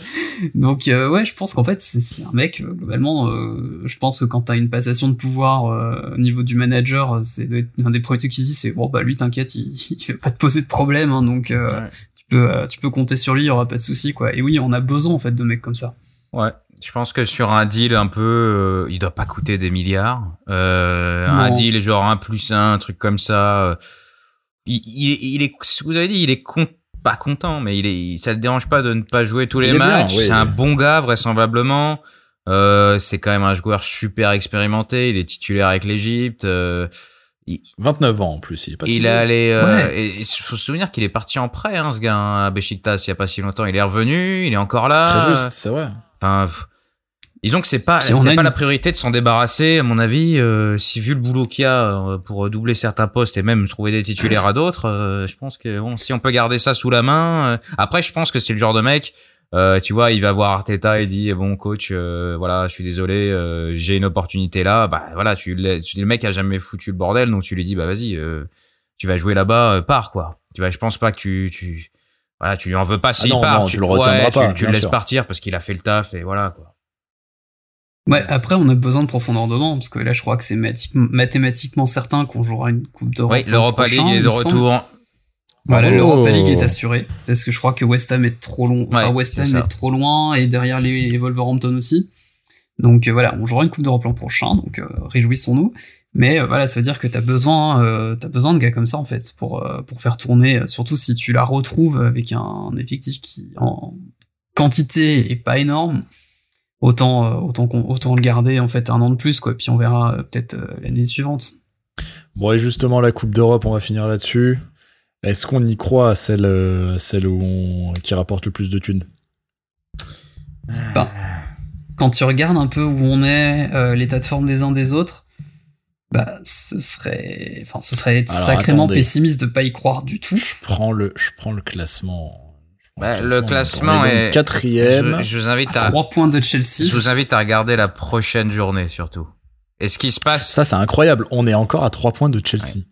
Donc euh, ouais, je pense qu'en fait c'est un mec euh, globalement. Euh, je pense que quand t'as une passation de pouvoir au niveau du manager, c'est un des premiers trucs qu'il dit, c'est bon bah lui t'inquiète, il, il va pas te poser de problème, hein, donc tu peux tu peux compter sur lui, il y aura pas de souci quoi. Et oui, on a besoin en fait de mecs comme ça. Ouais. Je pense que sur un deal un peu, il doit pas coûter des milliards. un deal genre un plus un, un truc comme ça il, il, est, vous avez dit, il est pas content, mais il est, ça le dérange pas de ne pas jouer tous les matchs. c'est un bon gars, vraisemblablement. Euh, c'est quand même un joueur super expérimenté. Il est titulaire avec l'Égypte. Euh, 29 ans en plus, il est pas Il est allé. Euh, il faut se souvenir qu'il est parti en prêt, hein, ce gars, hein, à Besiktas, il y a pas si longtemps. Il est revenu, il est encore là. Très juste, c'est vrai. Enfin, Disons que c'est pas c'est pas la priorité de s'en débarrasser à mon avis euh, si vu le boulot qu'il y a euh, pour doubler certains postes et même trouver des titulaires à d'autres euh, je pense que bon si on peut garder ça sous la main après je pense que c'est le genre de mec tu vois il va voir Arteta et dit bon coach voilà je suis désolé j'ai une opportunité là. Bah voilà tu, le mec a jamais foutu le bordel donc tu lui dis bah vas-y tu vas jouer là-bas pars quoi. Tu vois je pense pas que tu tu voilà tu lui en veux pas. S'il ah part tu, le retiendras pas tu, tu le laisses partir parce qu'il a fait le taf et voilà quoi. Ouais, après on a besoin de profondeur de banc parce que là je crois que c'est mathématiquement certain qu'on jouera une Coupe d'Europe. Oui, l'Europa League est de retour. Voilà, oh. l'Europa League est assurée parce que je crois que West Ham est trop long, enfin West Ham est, trop loin et derrière les, Wolverhampton aussi. Donc euh, voilà, on jouera une Coupe d'Europe l'an prochain, donc euh, réjouissons-nous. Mais euh, voilà, ça veut dire que t'as besoin, euh, t'as besoin de gars comme ça en fait pour pour faire tourner, surtout si tu la retrouves avec un effectif qui en quantité est pas énorme autant euh, autant qu'on- autant le garder en fait un an de plus quoi. Puis on verra euh, peut-être euh, l'année suivante. Bon, et justement, la Coupe d'Europe, on va finir là-dessus. Est-ce qu'on y croit à celle, euh, celle où on- qui rapporte le plus de thunes? Bah, quand tu regardes un peu où on est, euh, l'état de forme des uns des autres, bah ce serait, enfin ce serait être Alors, sacrément attendez. pessimiste de pas y croire du tout. Je prends le, je prends le classement. Prends Bah, le classement est, quatrième. Je, je vous invite À à, trois points de Chelsea. je vous invite à regarder la prochaine journée surtout. Et ce qui se passe, Ça, c'est incroyable. On est encore à 3 points de Chelsea. Ouais.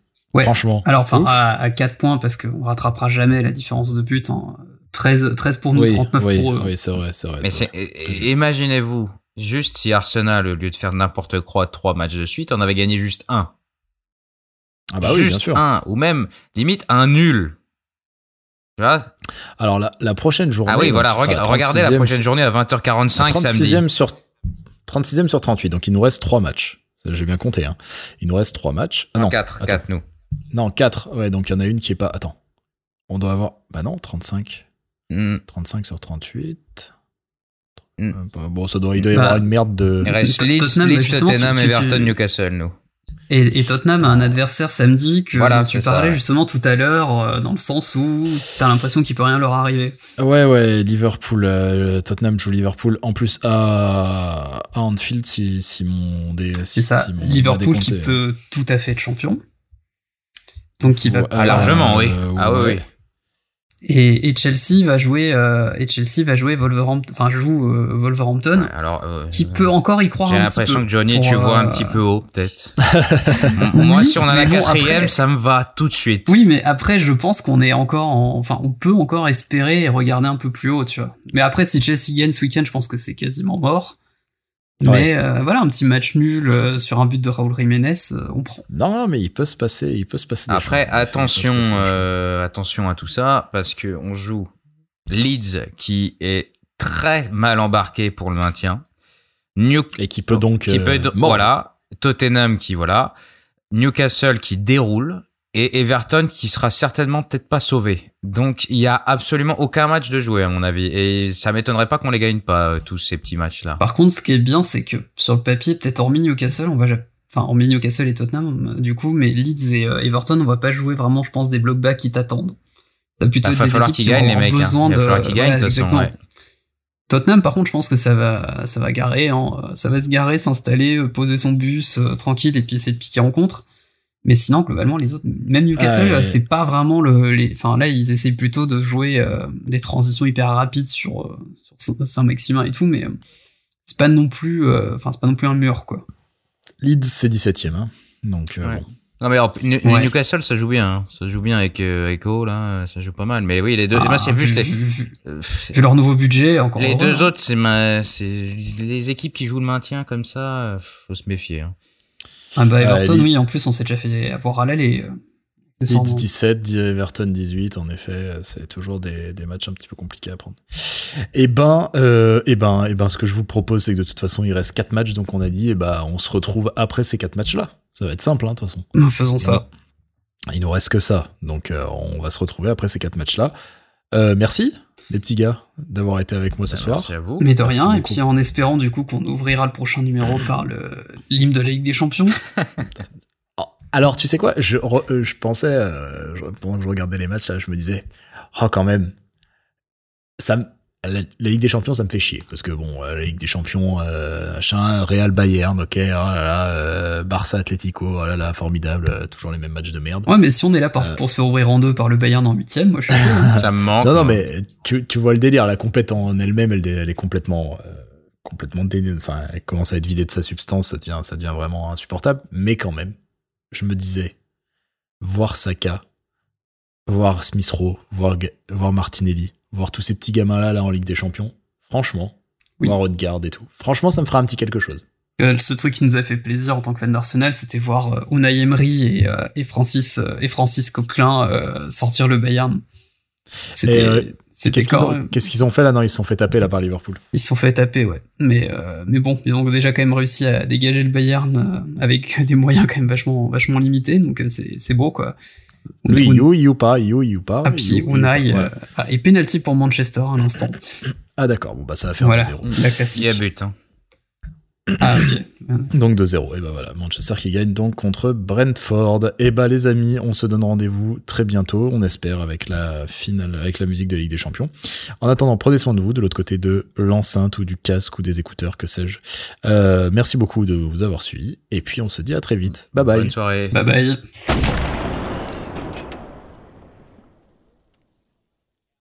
Franchement. Alors, C'est enfin, à, à 4 points, parce qu'on rattrapera jamais la différence de but. Hein. 13, 13 pour nous, oui, 39 oui, pour eux. oui, c'est vrai, c'est vrai. imaginez-vous, juste si Arsenal, au lieu de faire n'importe quoi trois matchs de suite, on avait gagné juste un. Ah bah oui, juste bien sûr. un. Ou même, limite, un nul. Tu vois? Alors, la, la prochaine journée. Ah oui, voilà, regardez la 36e prochaine journée à 20h45 samedi. 36e sur 36e sur 38. Donc, il nous reste 3 matchs. J'ai bien compté. Hein. Il nous reste 3 matchs. Ah non, 4, attends. 4 nous. Non, 4. Ouais, donc il y en a une qui est pas. Attends. On doit avoir. Bah non, 35. Hmm. 35 sur 38. Mm. Euh, bah, Bon, ça doit, il doit y Bah, avoir une merde de. Il reste Leeds, Tottenham, Leeds, Tottenham, Everton, Newcastle, nous. Et, et Tottenham a un adversaire samedi que Voilà, tu ça, parlais ouais. justement tout à l'heure, euh, dans le sens où t'as l'impression qu'il peut rien leur arriver. Ouais, ouais, Liverpool, euh, Tottenham joue Liverpool. En plus, à, à Anfield, si, si mon. Dé, si, C'est ça. si mon- Liverpool qui peut tout à fait être champion. Donc qui va. Ah, largement, oui. euh, Ah oui, ouais. oui. Et, et Chelsea va jouer. euh, et Chelsea va jouer Wolverhampton. Enfin, joue euh, Wolverhampton. Ouais, Alors, euh, Qui peut encore y croire J'ai un petit l'impression que Johnny, pour, tu vois un petit peu haut, peut-être. Moi, Oui, si on a la bon, quatrième, après- ça me va tout de suite. Oui, mais après, je pense qu'on est encore en... Enfin, on peut encore espérer et regarder un peu plus haut, tu vois. Mais après, si Chelsea gagne ce week-end, je pense que c'est quasiment mort. Ouais. Mais euh, voilà, un petit match nul euh, sur un but de Raúl Jiménez, euh, on prend. Non, mais il peut se passer, il peut se passer des Après, choses. Attention, passer des choses. euh, attention à tout ça, parce que on joue Leeds, qui est très mal embarqué pour le maintien. New Et qui peut donc. qui euh, peut, mordre. voilà, Tottenham qui voilà, Newcastle qui déroule et Everton qui sera certainement peut-être pas sauvé. Donc il y a absolument aucun match de jouer à mon avis et ça m'étonnerait pas qu'on les gagne pas euh, tous ces petits matchs là. Par contre, ce qui est bien, c'est que sur le papier, peut-être hormis Newcastle, on va... Enfin, hormis Newcastle et Tottenham, euh, du coup, mais Leeds et euh, Everton, on va pas jouer vraiment, je pense, des block back qui t'attendent. Ça va plutôt Il être va des falloir qu'ils gagnent les mecs. hein. Il va falloir qu'ils gagnent de toute façon. Tottenham, par contre, je pense que ça va, ça va garer, hein. ça va se garer, s'installer, poser son bus euh, tranquille et puis essayer de piquer en contre. Mais sinon, globalement, les autres, même Newcastle, Ouais. c'est pas vraiment le, les, enfin là, ils essayent plutôt de jouer euh, des transitions hyper rapides sur euh, sur Saint-Maximin et tout, mais euh, c'est pas non plus, euh, enfin c'est pas non plus un mur quoi. Leeds, c'est 17ème. Hein. Donc, euh, Ouais. bon. Non mais alors, New- Ouais. Newcastle ça joue bien, hein. ça joue bien avec euh, Echo là, ça joue pas mal. Mais oui les deux, Ah, moi c'est vu, plus les, vu- vu- euh, vu leur nouveau budget, encore les heureux, deux hein. autres c'est ma, c'est les équipes qui jouent le maintien comme ça, faut se méfier. hein. Ah bah Everton, oui, en plus on s'est déjà fait avoir à l'aller. euh, Leeds accessoirement. 17, Everton 18, en effet, euh, c'est toujours des, des matchs un petit peu compliqués à prendre. Et ben, euh, et ben, et ben, ce que je vous propose, c'est que de toute façon, il reste 4 matchs, donc on a dit, et ben, on se retrouve après ces 4 matchs-là. Ça va être simple, hein, de toute façon. Nous faisons ça. Il nous reste que ça, donc euh, on va se retrouver après ces 4 matchs-là. Euh, merci, les petits gars, d'avoir été avec moi ce Bah, soir. Merci à vous. Mais de Merci rien, et beaucoup. puis en espérant du coup qu'on ouvrira le prochain numéro par le l'hymne de la Ligue des Champions. Oh, Alors, tu sais quoi? Je, re- euh, je pensais, euh, je- pendant que je regardais les matchs, là, je me disais, oh, quand même, ça me- la, la Ligue des Champions, ça me fait chier. Parce que, bon, euh, la Ligue des Champions, euh, machin, Real Bayern, ok, oh là là, euh, Barça Atlético, oh là là, formidable, euh, toujours les mêmes matchs de merde. Ouais, mais si on est là par- Euh. pour se faire ouvrir en deux par le Bayern en huitième, moi je suis chaud. Ça me manque. Non, non, mais tu, tu vois le délire, la compète en elle-même, elle, elle est complètement, euh, complètement dé- enfin, elle commence à être vidée de sa substance, ça devient, ça devient vraiment insupportable. Mais quand même, je me disais, voir Saka, voir Smith Rowe, voir Martinelli, voir tous ces petits gamins-là, là, en Ligue des Champions, franchement, Oui. voir Odegaard et tout, franchement, ça me fera un petit quelque chose. Euh, ce truc qui nous a fait plaisir en tant que fan d'Arsenal, c'était voir euh, Unai Emery et, euh, et Francis euh, et Francis Coquelin euh, sortir le Bayern. C'était Qu'est-ce qu'ils ont, fait là? Non, ils se sont fait taper là par Liverpool. Ils se sont fait taper, ouais. Mais euh, mais bon, ils ont déjà quand même réussi à dégager le Bayern euh, avec des moyens quand même vachement vachement limités, donc euh, c'est c'est beau quoi. Oui, you, you pas, you, you pas. Ah, puis Unai euh, ah, et penalty pour Manchester à l'instant. Ah d'accord, bon bah ça va faire Voilà, 1-0. la classique. Il y a but. Hein. Ah, ok. Donc 2-0. Et ben voilà, Manchester qui gagne donc contre Brentford. Et bah les amis, on se donne rendez-vous très bientôt, on espère, avec la finale, avec la musique de la Ligue des Champions. En attendant, prenez soin de vous de l'autre côté de l'enceinte ou du casque ou des écouteurs, que sais-je. Euh, merci beaucoup de vous avoir suivi. Et puis on se dit à très vite. Bye bye. Bonne soirée. Bye bye.